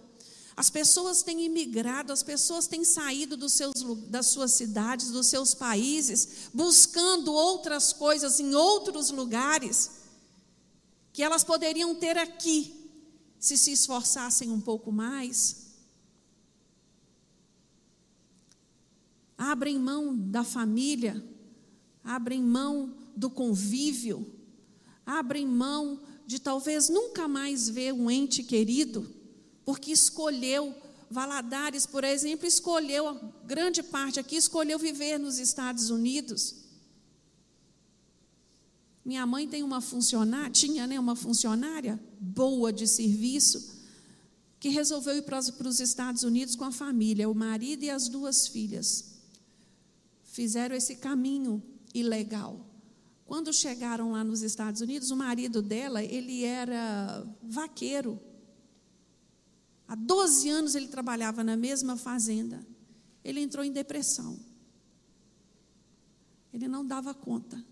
As pessoas têm imigrado, as pessoas têm saído dos seus, das suas cidades, dos seus países, buscando outras coisas em outros lugares, que elas poderiam ter aqui, se se esforçassem um pouco mais. Abrem mão da família, abrem mão do convívio, abrem mão de talvez nunca mais ver um ente querido porque escolheu, Valadares, por exemplo, escolheu, grande parte aqui escolheu viver nos Estados Unidos. Minha mãe tem uma funcionária, tinha né, uma funcionária boa de serviço, que resolveu ir para para os Estados Unidos com a família, o marido e as duas filhas. Fizeram esse caminho ilegal. Quando chegaram lá nos Estados Unidos, o marido dela, ele era vaqueiro. Há 12 anos ele trabalhava na mesma fazenda. Ele entrou em depressão. Ele não dava conta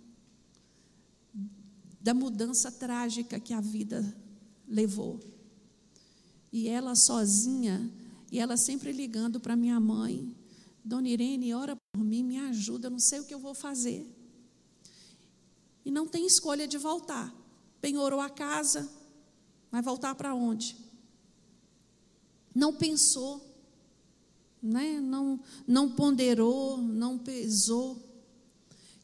da mudança trágica que a vida levou. E ela sozinha, e ela sempre ligando para minha mãe: Dona Irene, ora por mim, me ajuda, eu não sei o que eu vou fazer. E não tem escolha de voltar. Penhorou a casa, vai voltar para onde? não pensou, né? não, não ponderou, não pesou.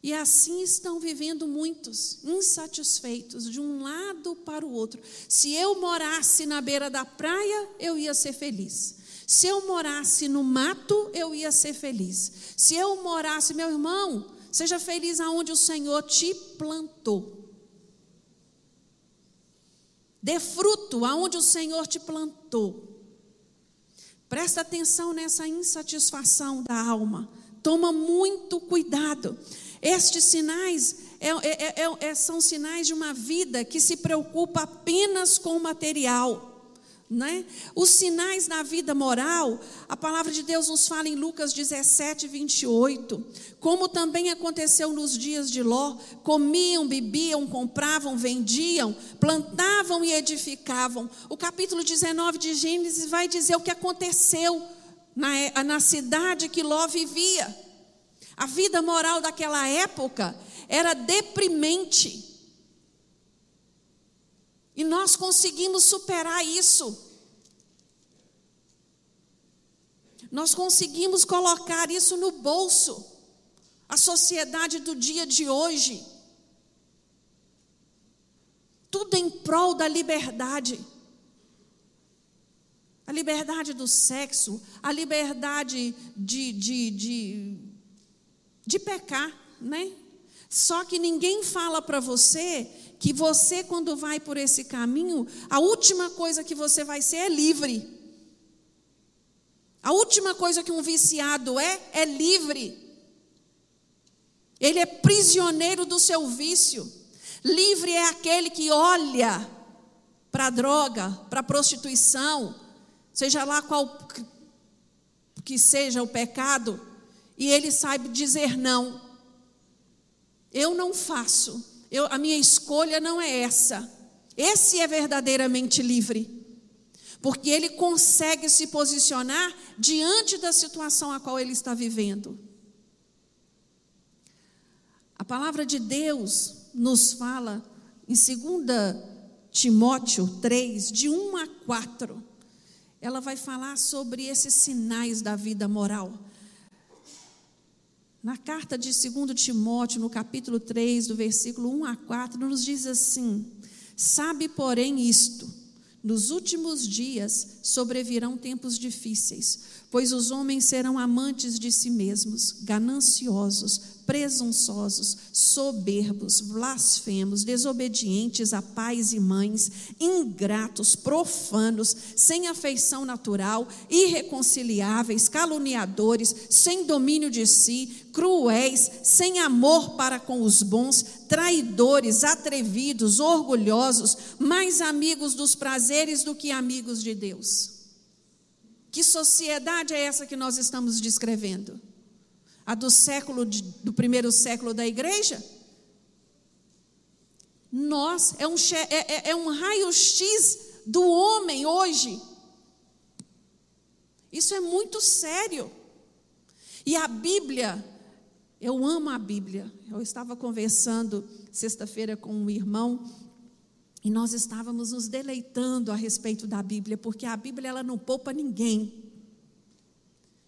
E assim estão vivendo muitos, insatisfeitos, de um lado para o outro. Se eu morasse na beira da praia, eu ia ser feliz. Se eu morasse no mato, eu ia ser feliz. Se eu morasse, meu irmão, seja feliz aonde o Senhor te plantou. Dê fruto aonde o Senhor te plantou. Presta atenção nessa insatisfação da alma. Toma muito cuidado. Estes sinais é, é, é, é, são sinais de uma vida que se preocupa apenas com o material. Né? Os sinais na vida moral, a palavra de Deus nos fala em Lucas 17, 28. Como também aconteceu nos dias de Ló: comiam, bebiam, compravam, vendiam, plantavam e edificavam. O capítulo 19 de Gênesis vai dizer o que aconteceu na, na cidade que Ló vivia. A vida moral daquela época era deprimente. E nós conseguimos superar isso. Nós conseguimos colocar isso no bolso. A sociedade do dia de hoje. Tudo em prol da liberdade. A liberdade do sexo, a liberdade de, de, de, de pecar, né? Só que ninguém fala para você que você, quando vai por esse caminho, a última coisa que você vai ser é livre. A última coisa que um viciado é, é livre. Ele é prisioneiro do seu vício. Livre é aquele que olha para a droga, para a prostituição, seja lá qual que seja o pecado, e ele sabe dizer não. Eu não faço. Eu, a minha escolha não é essa. Esse é verdadeiramente livre. Porque ele consegue se posicionar diante da situação a qual ele está vivendo. A palavra de Deus nos fala em 2 Timóteo 3, de 1 a 4. Ela vai falar sobre esses sinais da vida moral. Na carta de 2 Timóteo, no capítulo 3, do versículo 1 a 4, nos diz assim: Sabe, porém, isto: nos últimos dias sobrevirão tempos difíceis, pois os homens serão amantes de si mesmos, gananciosos, presunçosos, soberbos, blasfemos, desobedientes a pais e mães, ingratos, profanos, sem afeição natural, irreconciliáveis, caluniadores, sem domínio de si, cruéis, sem amor para com os bons, traidores, atrevidos, orgulhosos, mais amigos dos prazeres do que amigos de Deus. Que sociedade é essa que nós estamos descrevendo? A do século de, do primeiro século da igreja? Nós, é um, é, é, é um raio-x do homem hoje. Isso é muito sério. E a Bíblia, eu amo a Bíblia. Eu estava conversando sexta-feira com um irmão e nós estávamos nos deleitando a respeito da Bíblia, porque a Bíblia ela não poupa ninguém.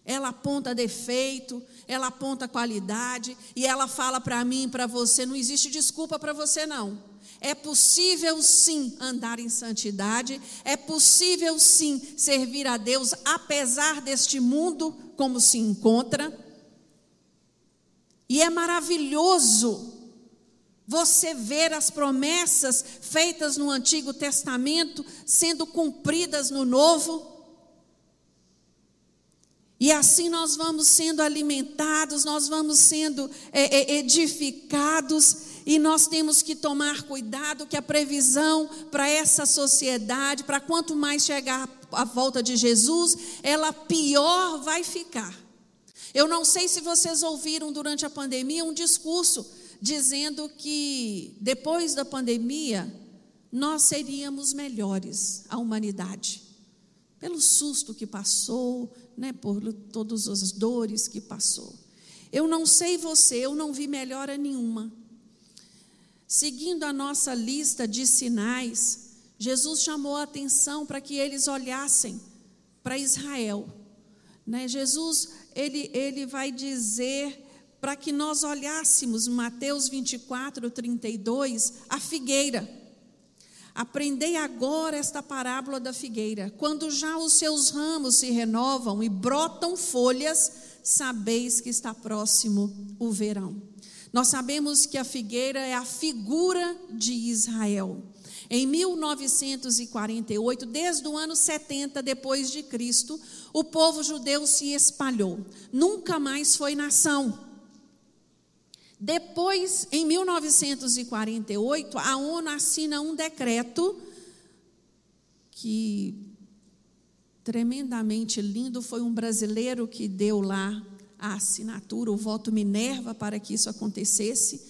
Ela aponta defeito, ela aponta qualidade e ela fala para mim para você: não existe desculpa para você, não. É possível sim andar em santidade, é possível sim servir a Deus, apesar deste mundo como se encontra. E é maravilhoso você ver as promessas feitas no Antigo Testamento sendo cumpridas no Novo. E assim nós vamos sendo alimentados, nós vamos sendo é, é, edificados, e nós temos que tomar cuidado que a previsão para essa sociedade, para quanto mais chegar a volta de Jesus, ela pior vai ficar. Eu não sei se vocês ouviram durante a pandemia um discurso dizendo que depois da pandemia nós seríamos melhores, a humanidade, pelo susto que passou, né, por todas as dores que passou. Eu não sei você, eu não vi melhora nenhuma. Seguindo a nossa lista de sinais, Jesus chamou a atenção para que eles olhassem para Israel. Né? Jesus, ele, ele vai dizer para que nós olhássemos, Mateus 24, 32, a figueira. Aprendei agora esta parábola da figueira. Quando já os seus ramos se renovam e brotam folhas, sabeis que está próximo o verão. Nós sabemos que a figueira é a figura de Israel. Em 1948, desde o ano 70 depois de Cristo, o povo judeu se espalhou. Nunca mais foi nação. Depois, em 1948, a ONU assina um decreto que tremendamente lindo. Foi um brasileiro que deu lá a assinatura, o voto Minerva, para que isso acontecesse.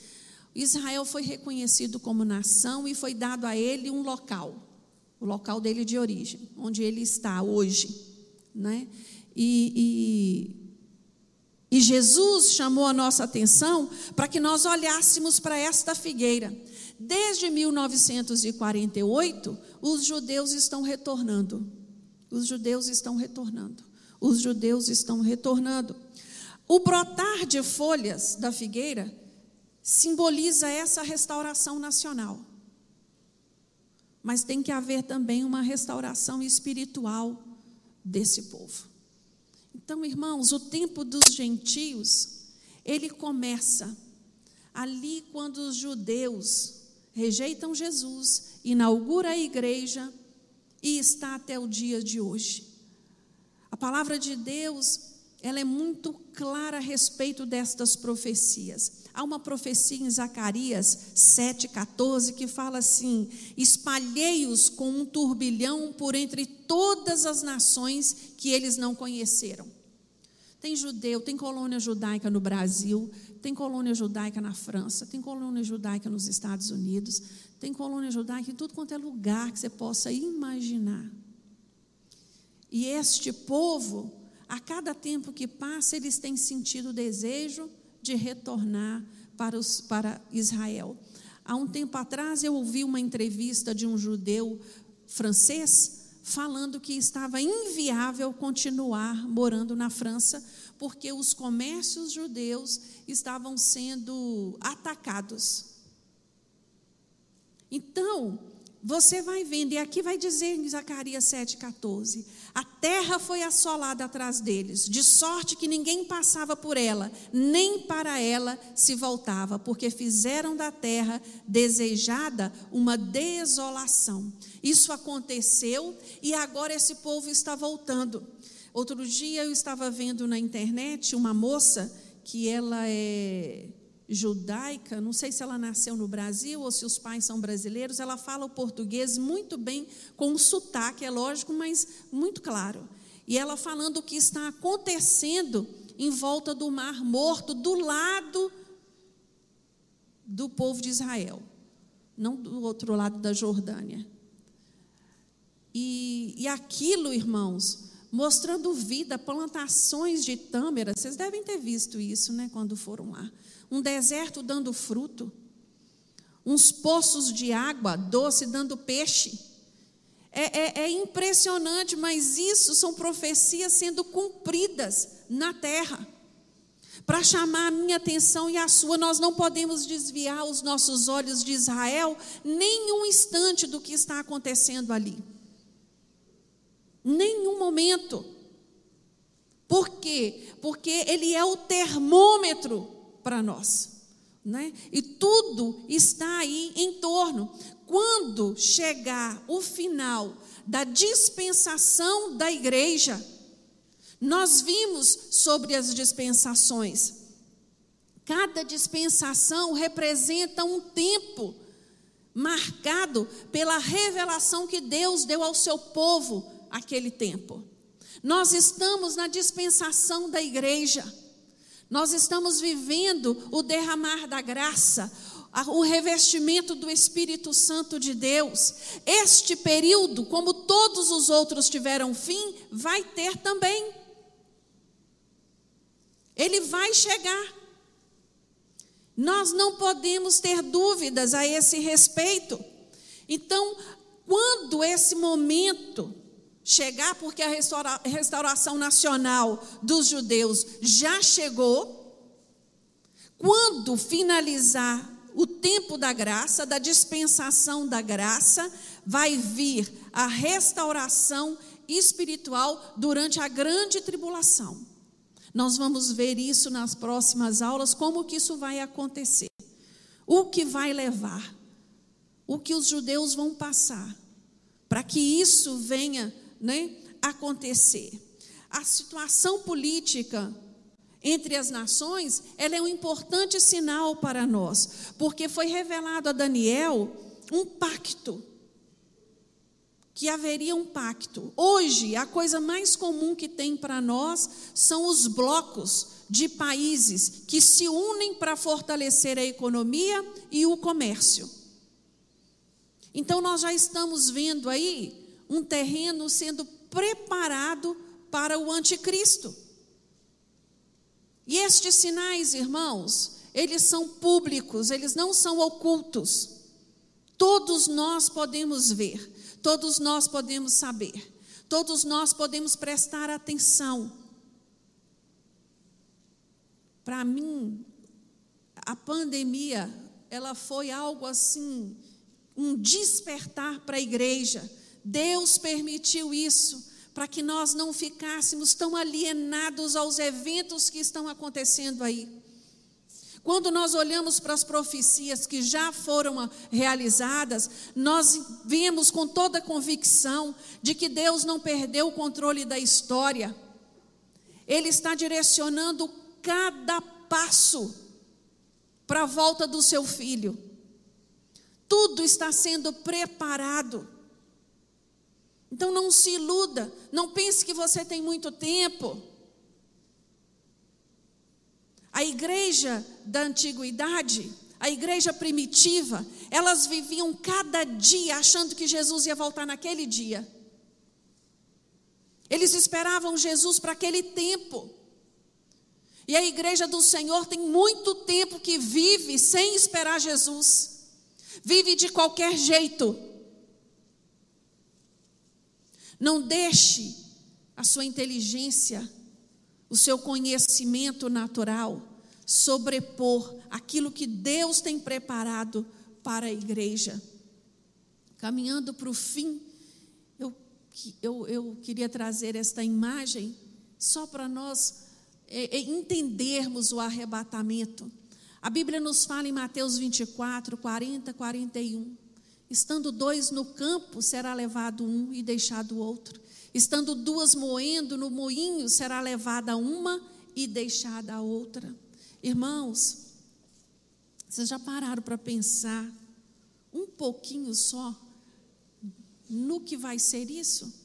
Israel foi reconhecido como nação e foi dado a ele um local, o local dele de origem, onde ele está hoje. Né? E, e, e Jesus chamou a nossa atenção para que nós olhássemos para esta figueira. Desde 1948, os judeus estão retornando. Os judeus estão retornando. Os judeus estão retornando. O brotar de folhas da figueira simboliza essa restauração nacional. Mas tem que haver também uma restauração espiritual desse povo. Então, irmãos, o tempo dos gentios, ele começa ali quando os judeus rejeitam Jesus, inaugura a igreja e está até o dia de hoje. A palavra de Deus, ela é muito clara a respeito destas profecias. Há uma profecia em Zacarias 7,14 que fala assim: Espalhei-os com um turbilhão por entre todas as nações que eles não conheceram. Tem judeu, tem colônia judaica no Brasil, tem colônia judaica na França, tem colônia judaica nos Estados Unidos, tem colônia judaica em tudo quanto é lugar que você possa imaginar. E este povo, a cada tempo que passa, eles têm sentido o desejo de retornar para, os, para Israel. Há um tempo atrás eu ouvi uma entrevista de um judeu francês falando que estava inviável continuar morando na França, porque os comércios judeus estavam sendo atacados. Então, você vai vendo, e aqui vai dizer em Zacarias 7,14: a terra foi assolada atrás deles, de sorte que ninguém passava por ela, nem para ela se voltava, porque fizeram da terra desejada uma desolação. Isso aconteceu e agora esse povo está voltando. Outro dia eu estava vendo na internet uma moça que ela é judaica, não sei se ela nasceu no Brasil ou se os pais são brasileiros, ela fala o português muito bem, com um sotaque, é lógico, mas muito claro. E ela falando o que está acontecendo em volta do Mar Morto, do lado do povo de Israel, não do outro lado da Jordânia. E, e aquilo, irmãos, mostrando vida, plantações de tâmara, vocês devem ter visto isso, né, quando foram lá. Um deserto dando fruto, uns poços de água doce dando peixe. É, é, é impressionante, mas isso são profecias sendo cumpridas na terra. Para chamar a minha atenção e a sua, nós não podemos desviar os nossos olhos de Israel nem um instante do que está acontecendo ali. Nenhum momento. Por quê? Porque ele é o termômetro para nós. Né? E tudo está aí em torno. Quando chegar o final da dispensação da igreja, nós vimos sobre as dispensações. Cada dispensação representa um tempo marcado pela revelação que Deus deu ao seu povo aquele tempo. Nós estamos na dispensação da igreja. Nós estamos vivendo o derramar da graça, o revestimento do Espírito Santo de Deus. Este período, como todos os outros tiveram fim, vai ter também. Ele vai chegar. Nós não podemos ter dúvidas a esse respeito. Então, quando esse momento chegar, porque a restauração nacional dos judeus já chegou. Quando finalizar o tempo da graça, da dispensação da graça, vai vir a restauração espiritual durante a grande tribulação. Nós vamos ver isso nas próximas aulas, como que isso vai acontecer. O que vai levar, o que os judeus vão passar, para que isso venha né, acontecer. A situação política entre as nações, ela é um importante sinal para nós, porque foi revelado a Daniel um pacto que haveria um pacto. Hoje, a coisa mais comum que tem para nós são os blocos de países que se unem para fortalecer a economia e o comércio. Então, nós já estamos vendo aí um terreno sendo preparado para o anticristo. E estes sinais, irmãos, eles são públicos, eles não são ocultos. Todos nós podemos ver, todos nós podemos saber, todos nós podemos prestar atenção. Para mim, a pandemia, ela foi algo assim, um despertar para a igreja. Deus permitiu isso para que nós não ficássemos tão alienados aos eventos que estão acontecendo aí. Quando nós olhamos para as profecias que já foram realizadas, nós vemos com toda convicção de que Deus não perdeu o controle da história. Ele está direcionando cada passo para a volta do seu filho. Tudo está sendo preparado. Então não se iluda, não pense que você tem muito tempo. A igreja da antiguidade, a igreja primitiva, elas viviam cada dia achando que Jesus ia voltar naquele dia. Eles esperavam Jesus para aquele tempo. E a igreja do Senhor tem muito tempo que vive sem esperar Jesus, vive de qualquer jeito. Não deixe a sua inteligência, o seu conhecimento natural sobrepor aquilo que Deus tem preparado para a igreja. Caminhando para o fim, eu, eu, eu queria trazer esta imagem só para nós é, é, entendermos o arrebatamento. A Bíblia nos fala em Mateus 24, 40, 41. Estando dois no campo, será levado um e deixado o outro. Estando duas moendo no moinho, será levada uma e deixada a outra. Irmãos, vocês já pararam para pensar um pouquinho só no que vai ser isso?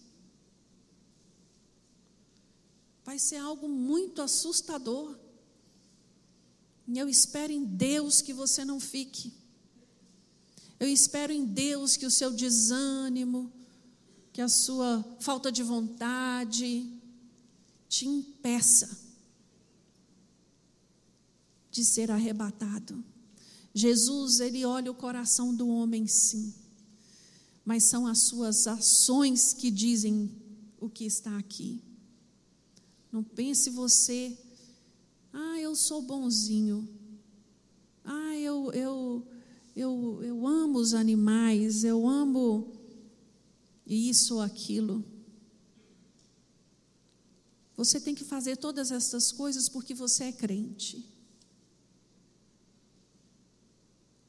vai ser algo muito assustador. E eu espero em Deus que você não fique. Eu espero em Deus que o seu desânimo, que a sua falta de vontade te impeça de ser arrebatado. Jesus, ele olha o coração do homem, sim, mas são as suas ações que dizem o que está aqui. Não pense você, ah, eu sou bonzinho. Ah, eu, eu, eu, eu amo os animais, eu amo isso ou aquilo. Você tem que fazer todas essas coisas porque você é crente.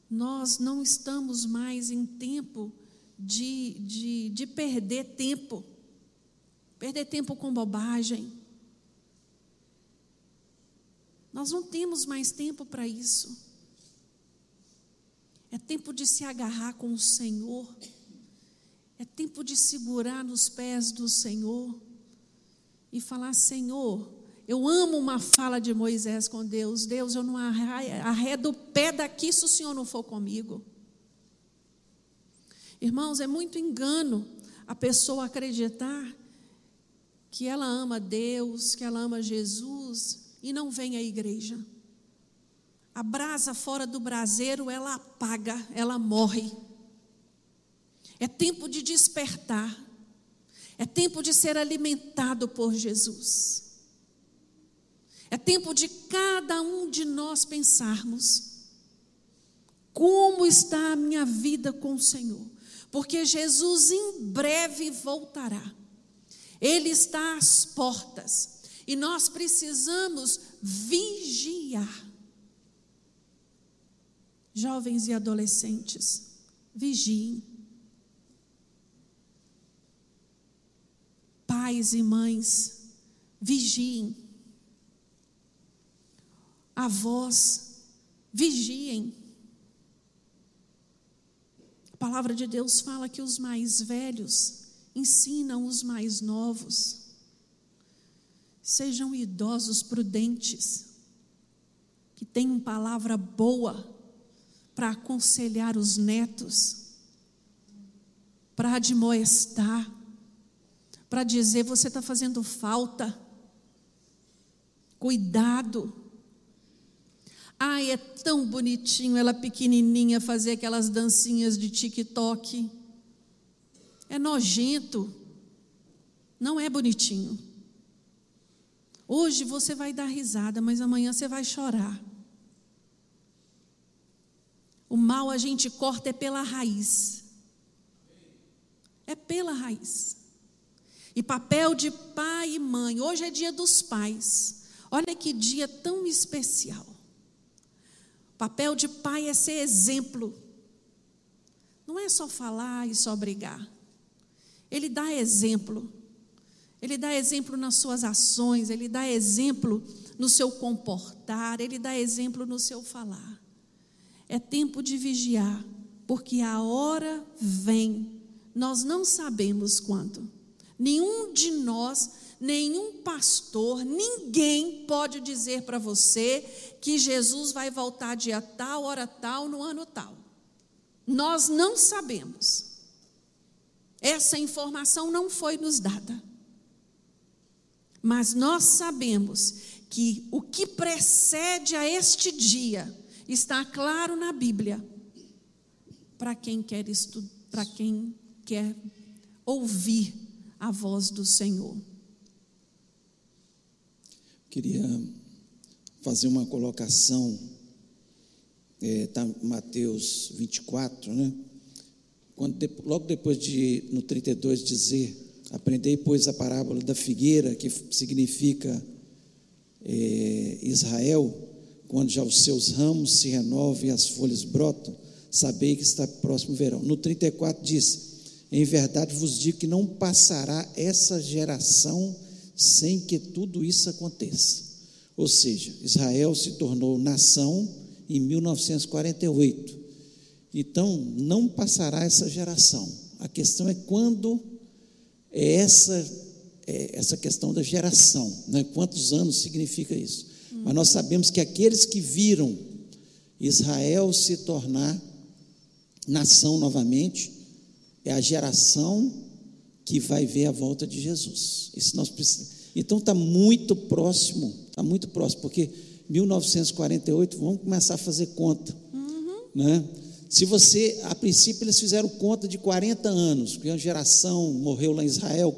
Nós não estamos mais em tempo de, de, de perder tempo. Perder tempo com bobagem. Nós não temos mais tempo para isso. É tempo de se agarrar com o Senhor. É tempo de segurar nos pés do Senhor e falar: Senhor, eu amo uma fala de Moisés com Deus. Deus, eu não arredo o pé daqui se o Senhor não for comigo. Irmãos, é muito engano a pessoa acreditar que ela ama Deus, que ela ama Jesus e não vem à igreja. A brasa fora do braseiro, ela apaga, ela morre. É tempo de despertar. É tempo de ser alimentado por Jesus. É tempo de cada um de nós pensarmos: como está a minha vida com o Senhor? Porque Jesus em breve voltará. Ele está às portas. E nós precisamos vigiar. Jovens e adolescentes, vigiem. Pais e mães, vigiem. Avós, vigiem. A palavra de Deus fala que os mais velhos ensinam os mais novos. Sejam idosos prudentes, que tenham palavra boa para aconselhar os netos, para admoestar, para dizer: você está fazendo falta, cuidado. Ai, é tão bonitinho ela pequenininha fazer aquelas dancinhas de TikTok. É nojento. Não é bonitinho. Hoje você vai dar risada, mas amanhã você vai chorar. O mal a gente corta é pela raiz. É pela raiz. E papel de pai e mãe. Hoje é dia dos pais. Olha que dia tão especial. Papel de pai é ser exemplo. Não é só falar e só brigar. Ele dá exemplo. Ele dá exemplo nas suas ações, ele dá exemplo no seu comportar, ele dá exemplo no seu falar. É tempo de vigiar, porque a hora vem, nós não sabemos quando. Nenhum de nós nenhum pastor, ninguém pode dizer para você que Jesus vai voltar dia tal, hora tal, no ano tal. Nós não sabemos. Essa informação não foi nos dada. Mas nós sabemos que o que precede a este dia está claro na Bíblia para quem quer para quem quer ouvir a voz do Senhor. Queria fazer uma colocação, é, Mateus 24, né? Quando, logo depois de, no 32, dizer: Aprendei, pois, a parábola da figueira, que significa é, Israel, quando já os seus ramos se renovam e as folhas brotam, sabei que está próximo o verão. No 34 diz: Em verdade vos digo que não passará essa geração sem que tudo isso aconteça. Ou seja, Israel se tornou nação em 1948. Então, não passará essa geração. A questão é quando é essa, é essa questão da geração, né? quantos anos significa isso. Mas nós sabemos que aqueles que viram Israel se tornar nação novamente, é a geração que vai ver a volta de Jesus. Isso nós precisamos. Então está muito próximo, está muito próximo, porque 1948, vamos começar a fazer conta. Uhum. Né? Se você, a princípio, eles fizeram conta de 40 anos, porque uma geração morreu lá em Israel,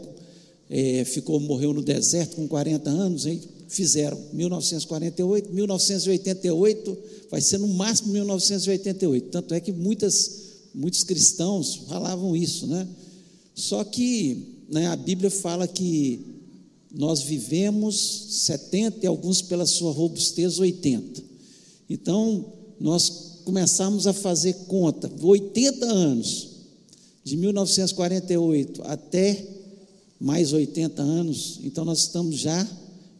é, ficou, morreu no deserto com 40 anos, aí fizeram 1948, 1988, vai ser no máximo 1988. Tanto é que muitas, muitos cristãos falavam isso, né? Só que né, a Bíblia fala que nós vivemos 70 e alguns pela sua robustez 80. Então, nós começamos a fazer conta, 80 anos, de 1948 até mais 80 anos, então nós estamos já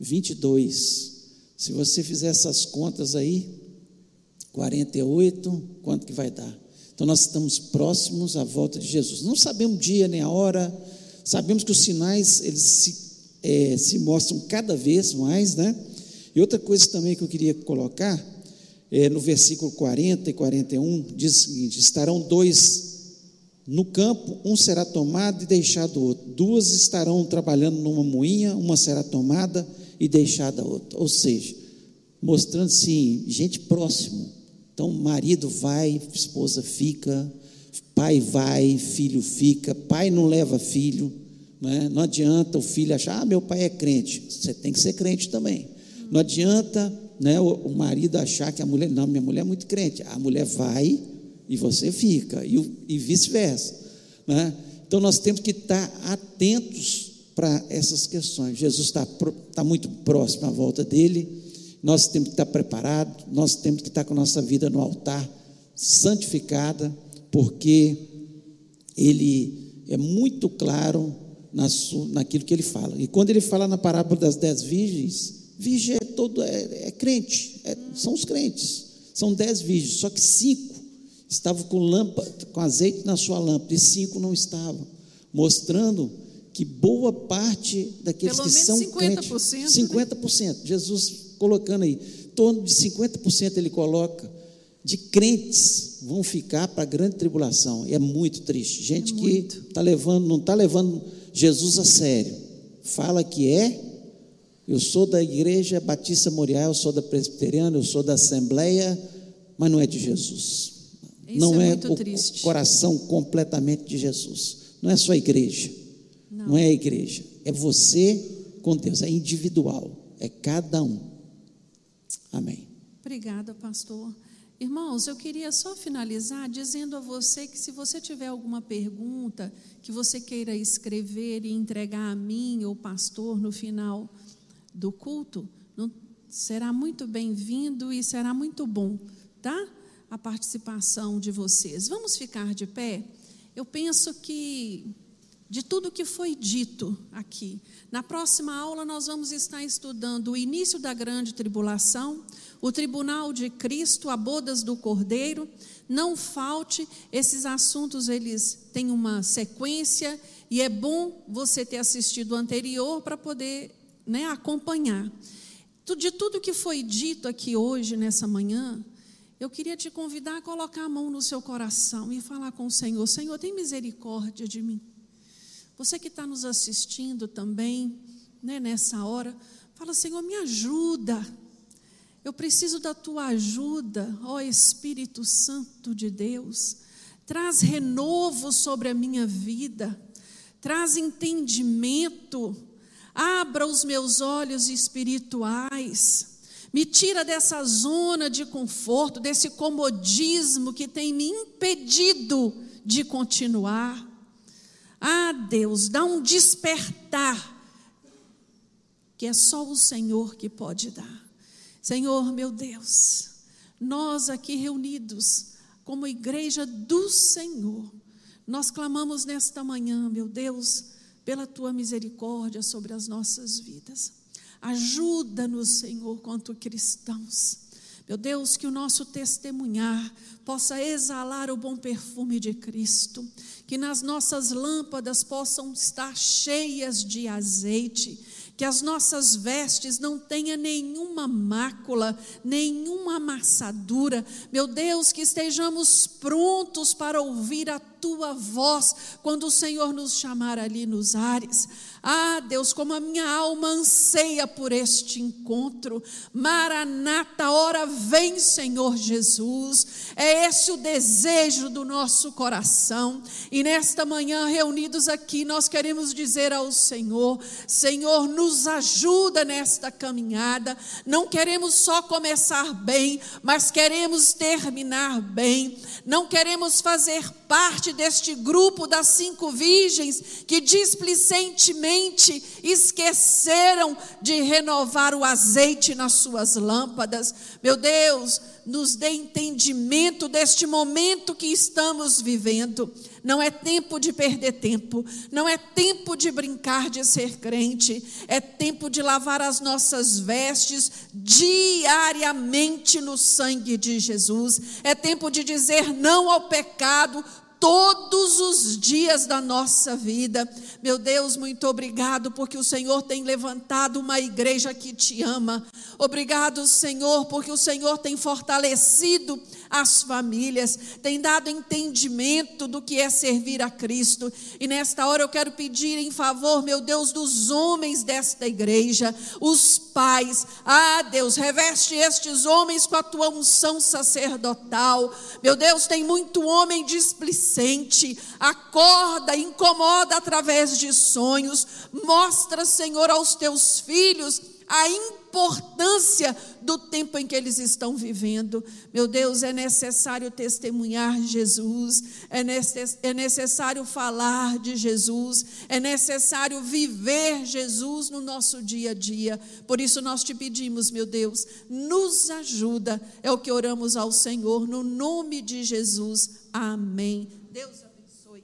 22. Se você fizer essas contas aí, 48, quanto que vai dar? Então nós estamos próximos à volta de Jesus. Não sabemos o dia nem a hora, sabemos que os sinais eles se, é, se mostram cada vez mais, né? E outra coisa também que eu queria colocar, é, no versículo 40 e 41, diz o seguinte: estarão dois no campo, um será tomado e deixado outro. Duas estarão trabalhando numa moinha, uma será tomada e deixada outra. Ou seja, mostrando sim, gente próximo então, marido vai, esposa fica, pai vai, filho fica, pai não leva filho. Não, é? não adianta o filho achar, ah, meu pai é crente. Você tem que ser crente também. Não adianta né, o, o marido achar que a mulher, não, minha mulher é muito crente. A mulher vai e você fica, e, e vice-versa. Né? Então, nós temos que estar atentos para essas questões. Jesus está, está muito próximo à volta dele nós temos que estar preparados, nós temos que estar com a nossa vida no altar, santificada, porque Ele é muito claro na naquilo que Ele fala. E quando Ele fala na parábola das dez virgens, virgem é todo, é, é crente, é, são os crentes, são dez virgens, só que cinco estavam com lâmpada, com azeite na sua lâmpada, e cinco não estavam. mostrando que boa parte daqueles Pelo que são 50%, crentes, né? 50%, Jesus colocando aí, em torno de 50% ele coloca de crentes vão ficar para a grande tribulação. E é muito triste. Gente É que tá levando, não está levando Jesus a sério. Fala que é. Eu sou da igreja Batista Moriá, eu sou da presbiteriana, eu sou da Assembleia, mas não é de Jesus. Isso não é é, o triste. coração completamente de Jesus. Não é só a igreja. Não. é a igreja. É você com Deus. É individual. É cada um. Amém. Obrigada, pastor. Irmãos, eu queria só finalizar dizendo a você que se você tiver alguma pergunta que você queira escrever e entregar a mim ou pastor no final do culto, não- será muito bem-vindo e será muito bom, tá? A participação de vocês. Vamos ficar de pé? Eu penso que de tudo que foi dito aqui. Na próxima aula, nós vamos estar estudando o início da grande tribulação, o tribunal de Cristo, a bodas do Cordeiro. Não falte, esses assuntos eles têm uma sequência e é bom você ter assistido o anterior para poder né, acompanhar. De tudo que foi dito aqui hoje, nessa manhã, eu queria te convidar a colocar a mão no seu coração e falar com o Senhor: Senhor, tem misericórdia de mim. Você que está nos assistindo também, né, nessa hora, fala: Senhor, me ajuda. Eu preciso da tua ajuda, ó Espírito Santo de Deus. Traz renovo sobre a minha vida, traz entendimento, abra os meus olhos espirituais. Me tira dessa zona de conforto, desse comodismo que tem me impedido de continuar. Ah, Deus, dá um despertar que é só o Senhor que pode dar. Senhor, meu Deus, nós aqui reunidos como igreja do Senhor, nós clamamos nesta manhã, meu Deus, pela tua misericórdia sobre as nossas vidas. Ajuda-nos, Senhor, quanto cristãos. Meu Deus, que o nosso testemunhar possa exalar o bom perfume de Cristo, que nas nossas lâmpadas possam estar cheias de azeite, que as nossas vestes não tenham nenhuma mácula, nenhuma amassadura. Meu Deus, que estejamos prontos para ouvir a tua voz quando o Senhor nos chamar ali nos ares. Ah, Deus, como a minha alma anseia por este encontro. Maranata, hora vem, Senhor Jesus. É esse o desejo do nosso coração. E nesta manhã, reunidos aqui, nós queremos dizer ao Senhor: Senhor, nos ajuda nesta caminhada. Não queremos só começar bem, mas queremos terminar bem. Não queremos fazer parte deste grupo das cinco virgens que displicentemente esqueceram de renovar o azeite nas suas lâmpadas. Meu Deus, nos dê entendimento deste momento que estamos vivendo. Não é tempo de perder tempo, não é tempo de brincar de ser crente, é tempo de lavar as nossas vestes diariamente no sangue de Jesus. É tempo de dizer não ao pecado todos os dias da nossa vida. Meu Deus, muito obrigado, porque o Senhor tem levantado uma igreja que te ama. Obrigado, Senhor, porque o Senhor tem fortalecido as famílias, tem dado entendimento do que é servir a Cristo. E nesta hora eu quero pedir em favor, meu Deus, dos homens desta igreja, os pais. Ah, Deus, reveste estes homens com a tua unção sacerdotal. Meu Deus, tem muito homem displicente, acorda, incomoda através de sonhos. Mostra, Senhor, aos teus filhos a importância do tempo em que eles estão vivendo. Meu Deus, é necessário testemunhar Jesus, é, necess, é necessário falar de Jesus, é necessário viver Jesus no nosso dia a dia. Por isso nós te pedimos, meu Deus, nos ajuda. É o que oramos ao Senhor, no nome de Jesus. Amém. Deus abençoe.